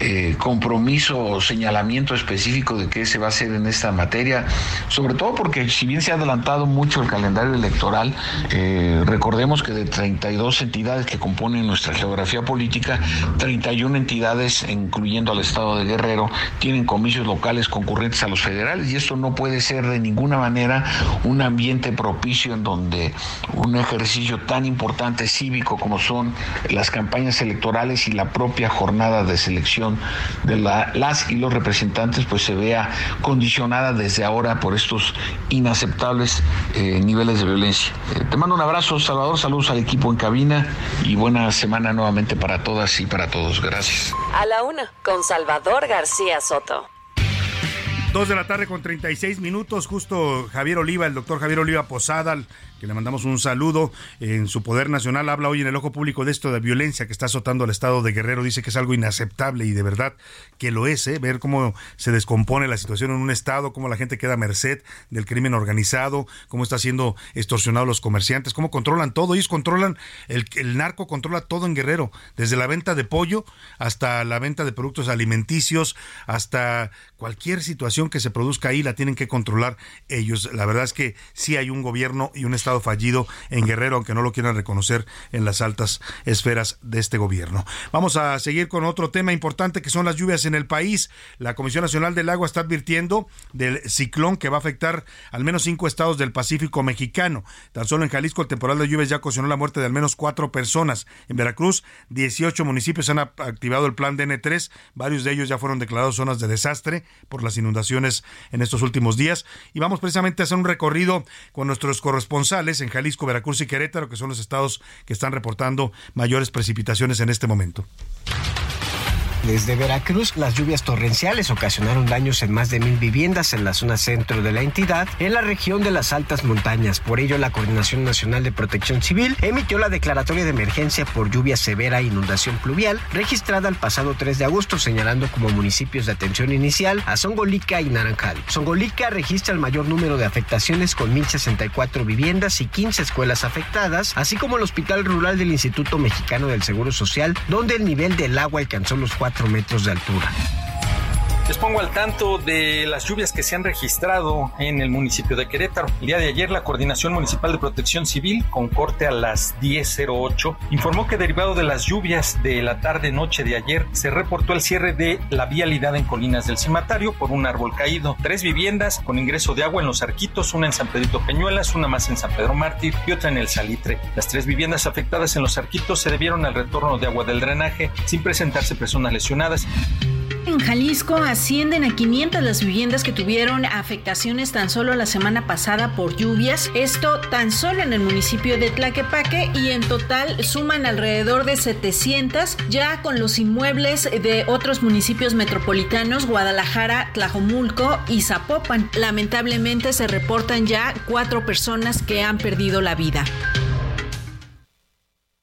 eh, compromiso o señalamiento específico de qué se va a hacer en esta materia, sobre todo porque si bien se ha adelantado mucho el calendario electoral, eh, recordemos que de 32 entidades que componen nuestra geografía política, 31 entidades, incluyendo al Estado de Guerrero, tienen comicios locales concurrentes a los federales y esto no puede ser de ninguna manera un ambiente propicio en donde un ejercicio tan importante cívico como son las campañas electorales y la propia jornada de selección de las y los representantes pues se vea condicionada desde ahora por estos inaceptables eh, niveles de violencia. Eh, te mando un abrazo, Salvador, saludos al equipo en cabina y buena semana nuevamente para todas y para todos. Gracias. A la una, con Salvador García Soto. Dos de la tarde con 36 minutos, justo Javier Oliva, el doctor Javier Oliva Posada, que le mandamos un saludo en su poder nacional, habla hoy en el ojo público de esto de violencia que está azotando al estado de Guerrero, dice que es algo inaceptable y de verdad que lo es, ¿eh? ver cómo se descompone la situación en un estado, cómo la gente queda a merced del crimen organizado, cómo está siendo extorsionado los comerciantes, cómo controlan todo, ellos controlan, el, el narco controla todo en Guerrero, desde la venta de pollo hasta la venta de productos alimenticios, hasta cualquier situación que se produzca ahí la tienen que controlar ellos. La verdad es que sí hay un gobierno y un estado fallido en Guerrero, aunque no lo quieran reconocer en las altas esferas de este gobierno. Vamos a seguir con otro tema importante que son las lluvias en el país. La Comisión Nacional del Agua está advirtiendo del ciclón que va a afectar al menos cinco estados del Pacífico mexicano. Tan solo en Jalisco el temporal de lluvias ya ocasionó la muerte de al menos cuatro personas. En Veracruz, 18 municipios han activado el plan DN3. Varios de ellos ya fueron declarados zonas de desastre por las inundaciones en estos últimos días. Y vamos precisamente a hacer un recorrido con nuestros corresponsales en Jalisco, Veracruz y Querétaro, que son los estados que están reportando mayores precipitaciones en este momento. Desde Veracruz, las lluvias torrenciales ocasionaron daños en más de mil viviendas en la zona centro de la entidad, en la región de las altas montañas. Por ello, la Coordinación Nacional de Protección Civil emitió la declaratoria de emergencia por lluvia severa e inundación pluvial registrada el pasado 3 de agosto, señalando como municipios de atención inicial a Songolica y Naranjal. Songolica registra el mayor número de afectaciones con 1.064 viviendas y 15 escuelas afectadas, así como el Hospital Rural del Instituto Mexicano del Seguro Social, donde el nivel del agua alcanzó los 4 metros de altura. Les pongo al tanto de las lluvias que se han registrado en el municipio de Querétaro. El día de ayer la Coordinación Municipal de Protección Civil, con corte a las 10.08, informó que derivado de las lluvias de la tarde-noche de ayer, se reportó el cierre de la vialidad en Colinas del Cimatario por un árbol caído. Tres viviendas con ingreso de agua en los arquitos, una en San Pedrito Peñuelas, una más en San Pedro Mártir y otra en el Salitre. Las tres viviendas afectadas en los arquitos se debieron al retorno de agua del drenaje sin presentarse personas lesionadas. En Jalisco ascienden a 500 las viviendas que tuvieron afectaciones tan solo la semana pasada por lluvias. Esto tan solo en el municipio de Tlaquepaque y en total suman alrededor de 700 ya con los inmuebles de otros municipios metropolitanos, Guadalajara, Tlajomulco y Zapopan. Lamentablemente se reportan ya cuatro personas que han perdido la vida.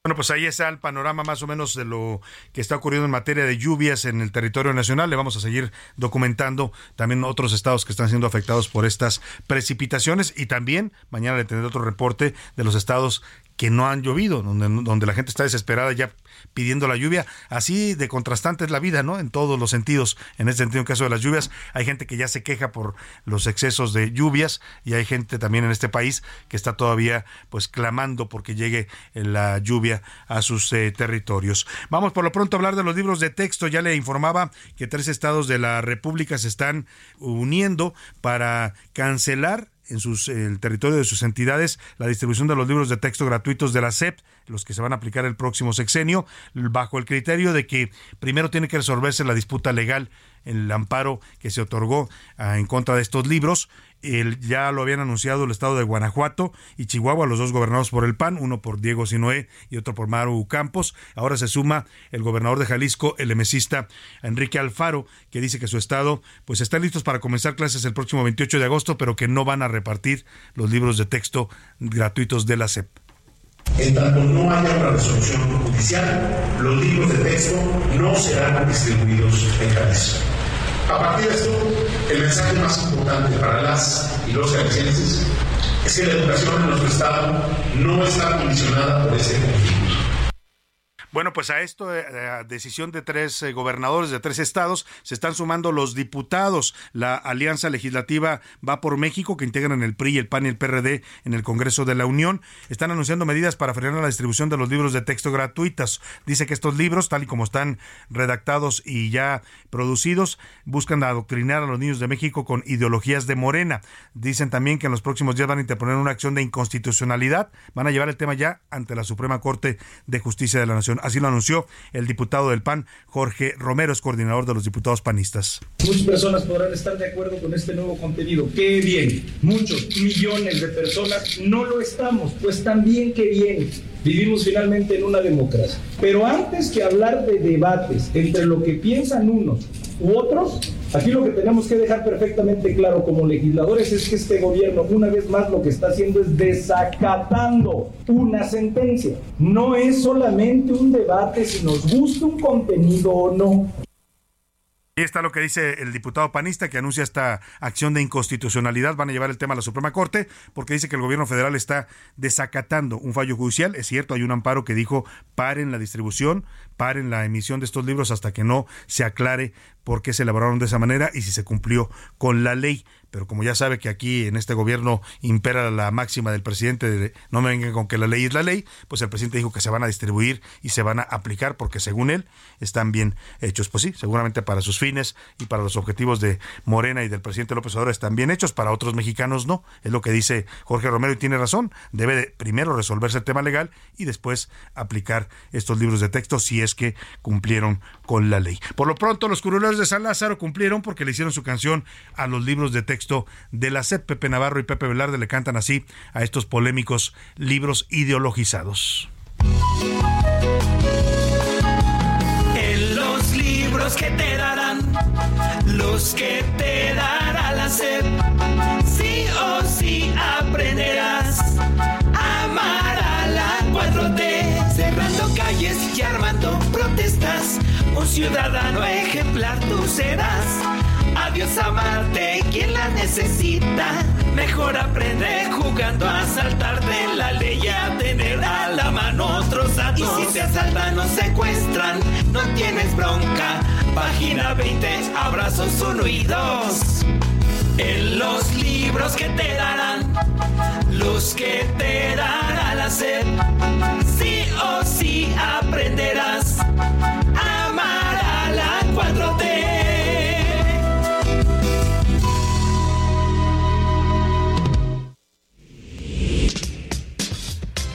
Bueno, pues ahí está el panorama más o menos de lo que está ocurriendo en materia de lluvias en el territorio nacional. Le vamos a seguir documentando también otros estados que están siendo afectados por estas precipitaciones y también mañana le tendré otro reporte de los estados que no han llovido, donde, donde la gente está desesperada ya pidiendo la lluvia. Así de contrastante es la vida, ¿no? En todos los sentidos. En este sentido, en caso de las lluvias, hay gente que ya se queja por los excesos de lluvias y hay gente también en este país que está todavía pues clamando porque llegue la lluvia a sus eh, territorios. Vamos por lo pronto a hablar de los libros de texto. Ya le informaba que tres estados de la República se están uniendo para cancelar en sus, el territorio de sus entidades la distribución de los libros de texto gratuitos de la SEP, los que se van a aplicar el próximo sexenio, bajo el criterio de que primero tiene que resolverse la disputa legal el amparo que se otorgó ah, en contra de estos libros. El, ya lo habían anunciado el estado de Guanajuato y Chihuahua, los dos gobernados por el PAN, uno por Diego Sinoé y otro por Maru Campos. Ahora se suma el gobernador de Jalisco, el emesista Enrique Alfaro, que dice que su estado pues están listos para comenzar clases el próximo 28 de agosto, pero que no van a repartir los libros de texto gratuitos de la SEP. En tanto no haya una resolución judicial, los libros de texto no serán distribuidos en Jalisco. A partir de esto, el mensaje más importante para las y los jaliscienses es que la educación en nuestro Estado no está condicionada por ese conflicto. Bueno, pues a esto, eh, a decisión de tres eh, gobernadores de tres estados, se están sumando los diputados. La alianza legislativa va por México, que integran el PRI, el PAN y el PRD en el Congreso de la Unión. Están anunciando medidas para frenar la distribución de los libros de texto gratuitas. Dice que estos libros, tal y como están redactados y ya producidos, buscan adoctrinar a los niños de México con ideologías de Morena. Dicen también que en los próximos días van a interponer una acción de inconstitucionalidad. Van a llevar el tema ya ante la Suprema Corte de Justicia de la Nación. Así lo anunció el diputado del PAN, Jorge Romero, es coordinador de los diputados panistas. Muchas personas podrán estar de acuerdo con este nuevo contenido. Qué bien. Muchos millones de personas no lo estamos. Pues también qué bien. Vivimos finalmente en una democracia. Pero antes que hablar de debates entre lo que piensan unos u otros, aquí lo que tenemos que dejar perfectamente claro como legisladores es que este gobierno una vez más lo que está haciendo es desacatando una sentencia. No es solamente un debate si nos gusta un contenido o no. Ahí está lo que dice el diputado panista que anuncia esta acción de inconstitucionalidad. Van a llevar el tema a la Suprema Corte porque dice que el gobierno federal está desacatando un fallo judicial. Es cierto, hay un amparo que dijo paren la distribución, paren la emisión de estos libros hasta que no se aclare por qué se elaboraron de esa manera y si se cumplió con la ley pero como ya sabe que aquí en este gobierno impera la máxima del presidente de no me vengan con que la ley es la ley, pues el presidente dijo que se van a distribuir y se van a aplicar porque según él están bien hechos. Pues sí, seguramente para sus fines y para los objetivos de Morena y del presidente López Obrador están bien hechos, para otros mexicanos no. Es lo que dice Jorge Romero y tiene razón. Debe de primero resolverse el tema legal y después aplicar estos libros de texto si es que cumplieron con la ley. Por lo pronto, los curuleros de San Lázaro cumplieron porque le hicieron su canción a los libros de texto de la SEP. Pepe Navarro y Pepe Velarde le cantan así a estos polémicos libros ideologizados. En los libros que te darán, los que te dará la. Ciudadano ejemplar tú serás. Adiós a Marte, quien la necesita. Mejor aprende jugando a saltarte la ley a tener a la mano otros datos. Y si te asaltan o secuestran, no tienes bronca. Página 20, abrazos 1 y 2. En los libros que te darán, los que te dará la sed. Sí o sí aprenderás a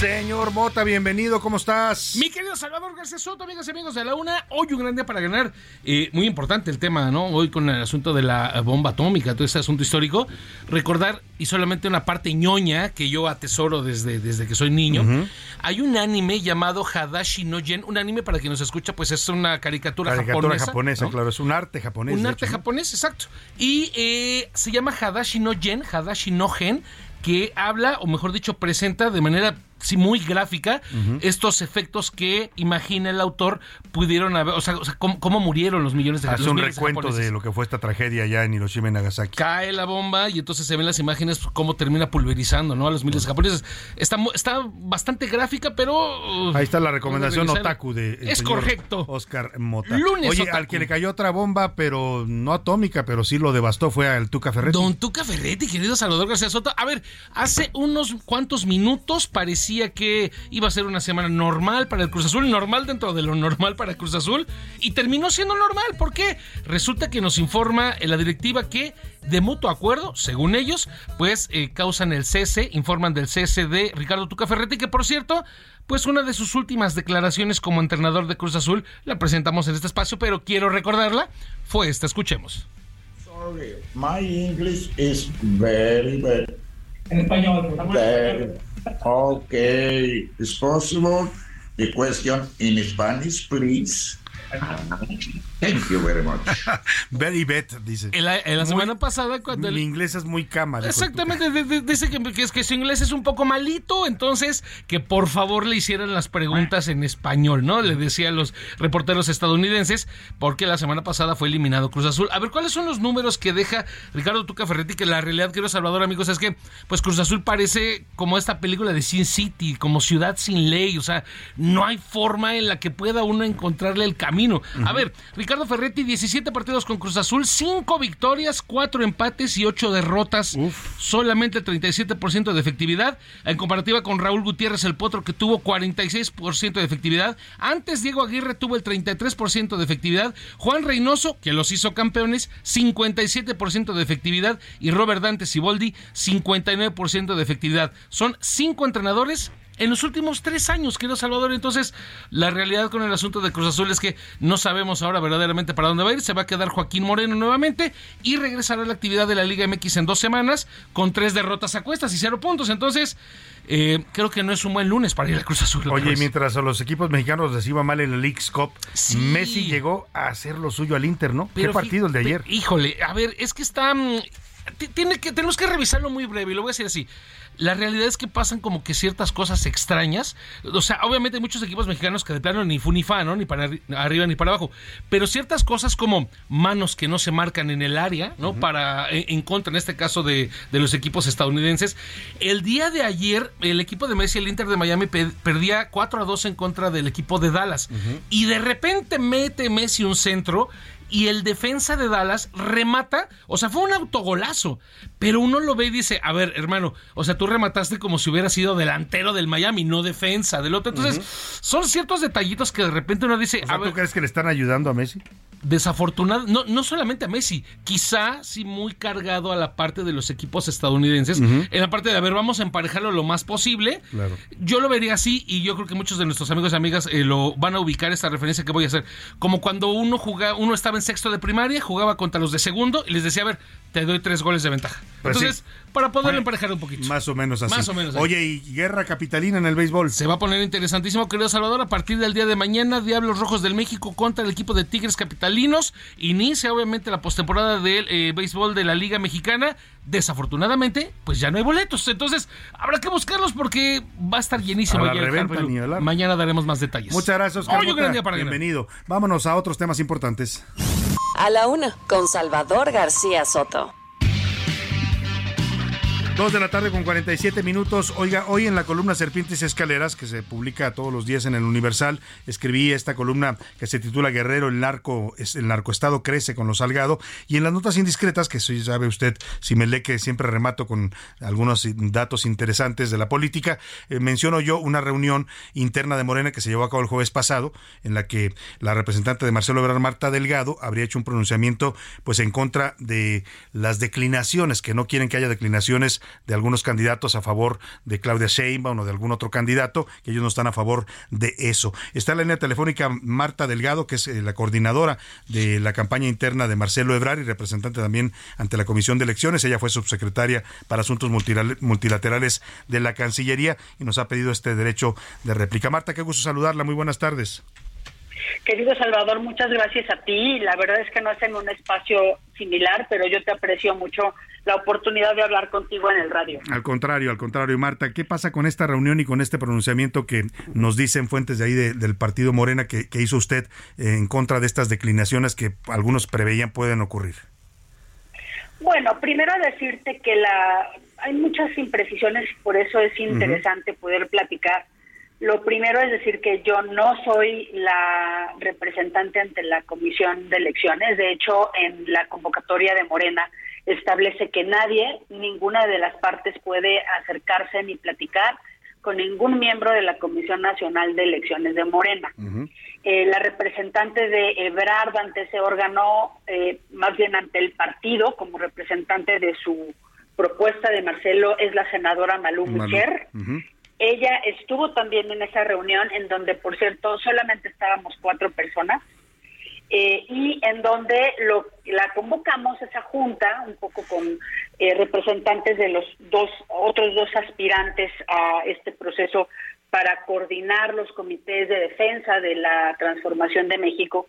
Señor Mota, bienvenido, ¿cómo estás? Mi querido Salvador García Soto, amigas y amigos de la UNA, hoy un gran día para ganar. Eh, muy importante el tema, ¿no? Hoy con el asunto de la bomba atómica, todo ese asunto histórico. Recordar, y solamente una parte ñoña que yo atesoro desde, desde que soy niño, hay un anime llamado Hadashi no Gen, un anime para quien nos escucha, pues es una caricatura, Caricatura japonesa. japonesa, ¿no? claro, es un arte japonés. Un arte hecho, ¿no? japonés, exacto. Y eh, se llama Hadashi no Gen, Hadashi no Gen, que habla, o mejor dicho, presenta de manera sí, muy gráfica estos efectos que imagina el autor pudieron haber, o sea, o sea, cómo, cómo murieron los millones de Hace un recuento japoneses. de lo que fue esta tragedia allá en Hiroshima y Nagasaki. Cae la bomba y entonces se ven las imágenes cómo termina pulverizando, ¿no? A los miles de japoneses. Está, está bastante gráfica, pero... uh, Ahí está la recomendación otaku de Es correcto. Oscar Mota. Lunes Oye, otaku. al que le cayó otra bomba, pero no atómica, pero sí lo devastó fue al Tuca Ferretti. Don Tuca Ferretti, querido Salvador García Soto. A ver, hace unos cuantos minutos parecía que iba a ser una semana normal para el Cruz Azul, normal dentro de lo normal para el Cruz Azul, y terminó siendo normal. ¿Por qué? Resulta que nos informa en la directiva que de mutuo acuerdo, según ellos, pues eh, causan el cese, informan del cese de Ricardo Tuca Ferretti, que por cierto, pues una de sus últimas declaraciones como entrenador de Cruz Azul la presentamos en este espacio, pero quiero recordarla, fue esta, escuchemos. Sorry, my English is very bad. En español, Very. Okay, is possible the question in Spanish, please? Thank you very much. [laughs] Very bet, dice. En la, en la Muy- semana pasada, cuando el- Mi inglés es muy el Exactamente, de- de- dice que, que es que su inglés es un poco malito, entonces que por favor le hicieran las preguntas en español, ¿no? Le decía a los reporteros estadounidenses, porque la semana pasada fue eliminado Cruz Azul. A ver, ¿cuáles son los números que deja Ricardo Tuca Ferretti? Que la realidad, quiero Salvador, amigos, es que pues Cruz Azul parece como esta película de Sin City, como ciudad sin ley, o sea, no hay forma en la que pueda uno encontrarle el camino. A ver, Ricardo Ferretti, 17 partidos con Cruz Azul, 5 victorias, 4 empates y 8 derrotas. Solamente 37% de efectividad. En comparativa con Raúl Gutiérrez el Potro, que tuvo 46% de efectividad. Antes Diego Aguirre tuvo el 33% de efectividad. Juan Reynoso, que los hizo campeones, 57% de efectividad. Y Robert Dante Siboldi, 59% de efectividad. Son 5 entrenadores en los últimos tres años, querido Salvador. Entonces, la realidad con el asunto de Cruz Azul es que no sabemos ahora verdaderamente para dónde va a ir. Se va a quedar Joaquín Moreno nuevamente y regresará a la actividad de la Liga MX en dos semanas con tres derrotas a cuestas y cero puntos. Entonces, eh, creo que no es un buen lunes para ir al Cruz Azul. Oye, mientras a los equipos mexicanos les iba mal en el Leagues Cup, Messi llegó a hacer lo suyo al Inter, ¿no? Pero ¿Qué partido el de ayer? Híjole, a ver, es que está. mm, Tiene que, tenemos que revisarlo muy breve, y lo voy a decir así. La realidad es que pasan como que ciertas cosas extrañas. O sea, obviamente hay muchos equipos mexicanos que de plano ni fu ni fa, ¿no? Ni para arri- arriba ni para abajo. Pero ciertas cosas como manos que no se marcan en el área, ¿no? Para, en, en contra, en este caso, de, de los equipos estadounidenses. El día de ayer, el equipo de Messi, el Inter de Miami, pe- perdía 4 a 2 en contra del equipo de Dallas. Y de repente mete Messi un centro y el defensa de Dallas remata, o sea, fue un autogolazo, pero uno lo ve y dice, a ver, hermano, o sea, tú remataste como si hubiera sido delantero del Miami, no defensa del otro. Entonces, son ciertos detallitos que de repente uno dice, O sea, a ¿tú ver, crees que le están ayudando a Messi? desafortunado, no, no solamente a Messi, quizá sí muy cargado a la parte de los equipos estadounidenses, en la parte de, a ver, vamos a emparejarlo lo más posible. Claro. Yo lo vería así y yo creo que muchos de nuestros amigos y amigas eh, lo van a ubicar esta referencia que voy a hacer. Como cuando uno jugaba, uno estaba en en sexto de primaria, jugaba contra los de segundo y les decía, a ver, te doy tres goles de ventaja. Pues Entonces, para poder emparejar un poquito. Más o menos así. Más o menos así. Oye, y guerra capitalina en el béisbol. Se va a poner interesantísimo, querido Salvador. A partir del día de mañana, Diablos Rojos del México contra el equipo de Tigres Capitalinos. Inicia, obviamente, la postemporada del eh, béisbol de la Liga Mexicana. Desafortunadamente, pues ya no hay boletos. Entonces, habrá que buscarlos porque va a estar llenísimo. A la reventa, ni. Mañana daremos más detalles. Muchas gracias, Oscar. Hoy un Mota. gran día para ganar. Bienvenido. Vámonos a otros temas importantes. A la una, con Salvador García Soto. Dos de la tarde con 47 minutos. Oiga, hoy en la columna Serpientes y Escaleras, que se publica todos los días en el Universal, escribí esta columna que se titula Guerrero, el narco, el narcoestado crece con lo salgado. Y en las notas indiscretas, que soy, sabe usted, si me lee que siempre remato con algunos datos interesantes de la política, eh, menciono yo una reunión interna de Morena que se llevó a cabo el jueves pasado, en la que la representante de Marcelo Ebrard, Marta Delgado, habría hecho un pronunciamiento pues en contra de las declinaciones, que no quieren que haya declinaciones de algunos candidatos a favor de Claudia Sheinbaum o de algún otro candidato, que ellos no están a favor de eso. Está en la línea telefónica Marta Delgado, que es eh, la coordinadora de la campaña interna de Marcelo Ebrard y representante también ante la Comisión de Elecciones. Ella fue subsecretaria para Asuntos Multilaterales de la Cancillería y nos ha pedido este derecho de réplica. Marta, qué gusto saludarla. Muy buenas tardes. Querido Salvador, muchas gracias a ti. La verdad es que no es en un espacio similar, pero yo te aprecio mucho la oportunidad de hablar contigo en el radio. Al contrario, al contrario, Marta, ¿qué pasa con esta reunión y con este pronunciamiento que nos dicen fuentes de ahí de- del partido Morena que, que hizo usted eh, en contra de estas declinaciones que algunos preveían pueden ocurrir? Bueno, primero decirte que la hay muchas imprecisiones y por eso es interesante poder platicar. Lo primero es decir que yo no soy la representante ante la Comisión de Elecciones. De hecho, en la convocatoria de Morena establece que nadie, ninguna de las partes puede acercarse ni platicar con ningún miembro de la Comisión Nacional de Elecciones de Morena. Eh, la representante de Ebrard ante ese órgano, eh, más bien ante el partido, como representante de su propuesta de Marcelo, es la senadora Malú Mucher. Ella estuvo también en esa reunión, en donde, por cierto, solamente estábamos cuatro personas, eh, y en donde lo, la convocamos esa junta, un poco con eh, representantes de los dos otros dos aspirantes a este proceso para coordinar los comités de defensa de la transformación de México,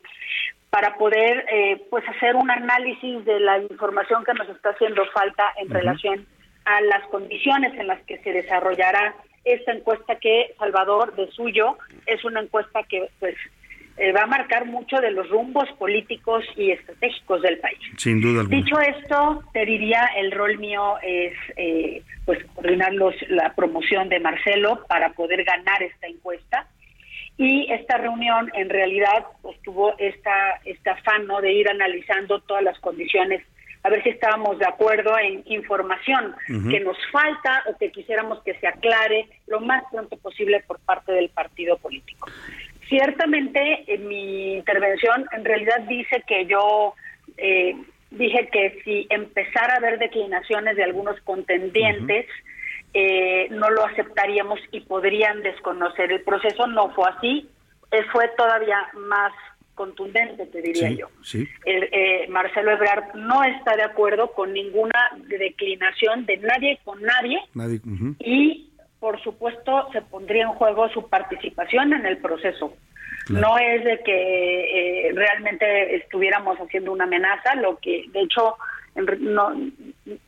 para poder eh, pues hacer un análisis de la información que nos está haciendo falta en relación a las condiciones en las que se desarrollará esta encuesta que Salvador de suyo es una encuesta que pues eh, va a marcar mucho de los rumbos políticos y estratégicos del país. Sin duda alguna. Dicho esto, te diría el rol mío es eh, pues coordinar los, la promoción de Marcelo para poder ganar esta encuesta y esta reunión en realidad pues, tuvo esta este afán ¿no? de ir analizando todas las condiciones a ver si estábamos de acuerdo en información que nos falta o que quisiéramos que se aclare lo más pronto posible por parte del partido político. Ciertamente, en mi intervención en realidad dice que yo eh, dije que si empezara a haber declinaciones de algunos contendientes, eh, no lo aceptaríamos y podrían desconocer el proceso. No fue así, eh, fue todavía más contundente, te diría Sí, yo. sí. El, eh, Marcelo Ebrard no está de acuerdo con ninguna declinación de nadie con nadie y por supuesto se pondría en juego su participación en el proceso. No es de que eh, realmente estuviéramos haciendo una amenaza, lo que de hecho no,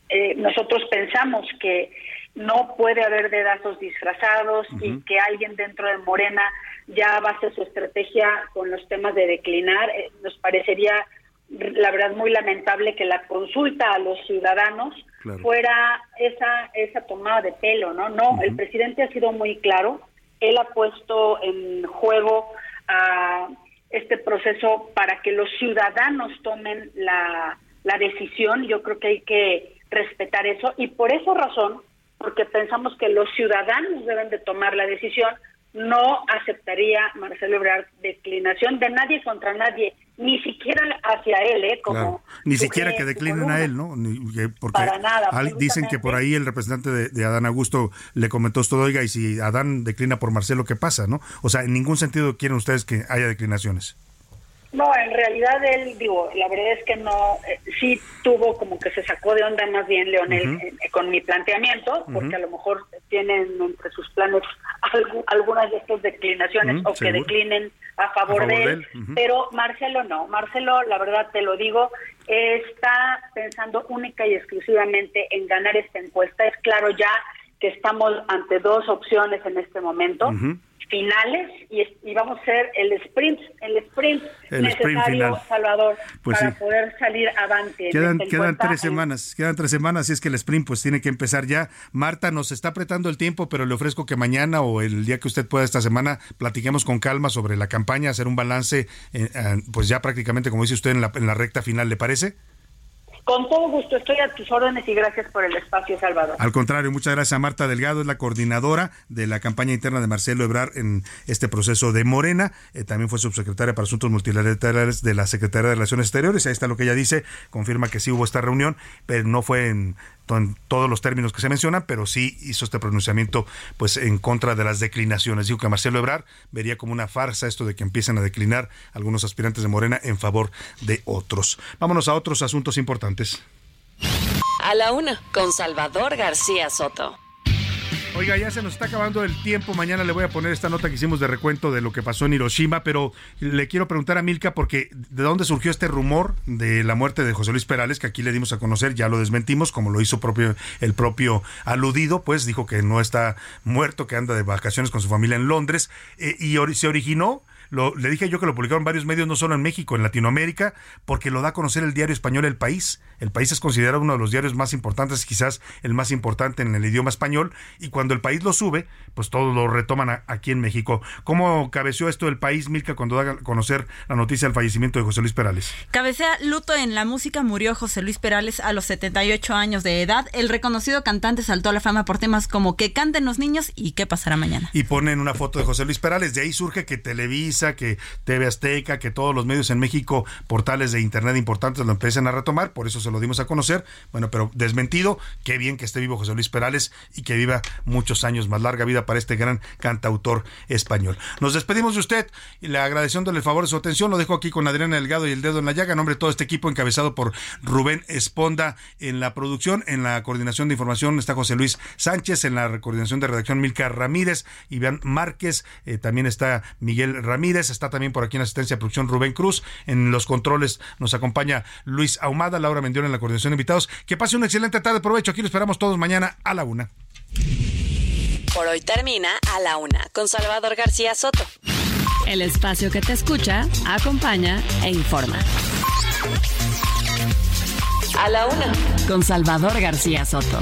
eh, nosotros pensamos que no puede haber dedazos disfrazados y que alguien dentro de Morena ya base su estrategia con los temas de declinar. Eh, nos parecería la verdad muy lamentable que la consulta a los ciudadanos Claro. fuera esa esa tomada de pelo, ¿no? No, el presidente ha sido muy claro, él ha puesto en juego a este proceso para que los ciudadanos tomen la, la decisión, yo creo que hay que respetar eso. Y por esa razón, porque pensamos que los ciudadanos deben de tomar la decisión, no aceptaría Marcelo Ebrard declinación de nadie contra nadie, ni siquiera hacia él, ¿eh? Como Claro. Ni siquiera que declinen a él, ¿no? Ni- que- porque Para nada, dicen que por ahí el representante de, de Adán Augusto le comentó esto, oiga, y si Adán declina por Marcelo, ¿qué pasa, no? O sea, en ningún sentido quieren ustedes que haya declinaciones. No, en realidad él, digo, la verdad es que no, eh, sí tuvo como que se sacó de onda más bien Leonel eh, con mi planteamiento, porque a lo mejor tienen entre sus planes algunas de estas declinaciones o que declinen a favor, de él, pero Marcelo no, Marcelo, la verdad te lo digo, está pensando única y exclusivamente en ganar esta encuesta. Es claro ya que estamos ante dos opciones en este momento finales y, vamos a hacer el sprint, el sprint necesario, Salvador, pues para poder salir avante. Quedan, quedan tres semanas, quedan tres semanas y es que el sprint pues tiene que empezar ya. Marta, nos está apretando el tiempo, pero le ofrezco que mañana o el día que usted pueda esta semana platiquemos con calma sobre la campaña, hacer un balance, eh, pues ya prácticamente como dice usted en la, en la recta final, ¿le parece? Con todo gusto, estoy a tus órdenes y gracias por el espacio, Salvador. Al contrario, muchas gracias a Marta Delgado, es la coordinadora de la campaña interna de Marcelo Ebrar en este proceso de Morena. Eh, también fue subsecretaria para Asuntos Multilaterales de la Secretaría de Relaciones Exteriores. Ahí está lo que ella dice, confirma que sí hubo esta reunión, pero no fue en en todos los términos que se mencionan, pero sí hizo este pronunciamiento pues en contra de las declinaciones. Dijo que Marcelo Ebrar vería como una farsa esto de que empiecen a declinar algunos aspirantes de Morena en favor de otros. Vámonos a otros asuntos importantes. A la una, con Salvador García Soto. Oiga, ya se nos está acabando el tiempo. Mañana le voy a poner esta nota que hicimos de recuento de lo que pasó en Hiroshima, pero le quiero preguntar a Milka porque de dónde surgió este rumor de la muerte de José Luis Perales, que aquí le dimos a conocer, ya lo desmentimos, como lo hizo propio, el propio aludido, pues dijo que no está muerto, que anda de vacaciones con su familia en Londres, eh, y se originó le dije yo que lo publicaron varios medios, no solo en México, en Latinoamérica, porque lo da a conocer el diario español El País. El País es considerado uno de los diarios más importantes, quizás el más importante en el idioma español, y cuando el país lo sube, pues todos lo retoman aquí en México. ¿Cómo cabeció esto el país, Milka, cuando da a conocer la noticia del fallecimiento de José Luis Perales? Cabecea luto en la música, murió José Luis Perales a los 78 años de edad. El reconocido cantante saltó a la fama por temas como Que canten los niños y qué pasará mañana. Y ponen una foto de José Luis Perales. De ahí surge que Televisa que TV Azteca, que todos los medios en México, portales de internet importantes lo empiecen a retomar, por eso se lo dimos a conocer. Bueno, pero desmentido, qué bien que esté vivo José Luis Perales y que viva muchos años más larga vida para este gran cantautor español. Nos despedimos de usted y le agradeciéndole el favor de su atención. Lo dejo aquí con Adriana Delgado y el dedo en la llaga, en nombre de todo este equipo encabezado por Rubén Esponda en la producción, en la coordinación de información está José Luis Sánchez, en la coordinación de redacción Milka Ramírez, Iván Márquez, eh, también está Miguel Ramírez está también por aquí en asistencia de producción Rubén Cruz. En los controles nos acompaña Luis Ahumada, Laura Mendión en la coordinación de invitados. Que pase una excelente tarde. Provecho. Aquí lo esperamos todos mañana a la una. Por hoy termina a la una con Salvador García Soto. El espacio que te escucha, acompaña e informa. A la una con Salvador García Soto.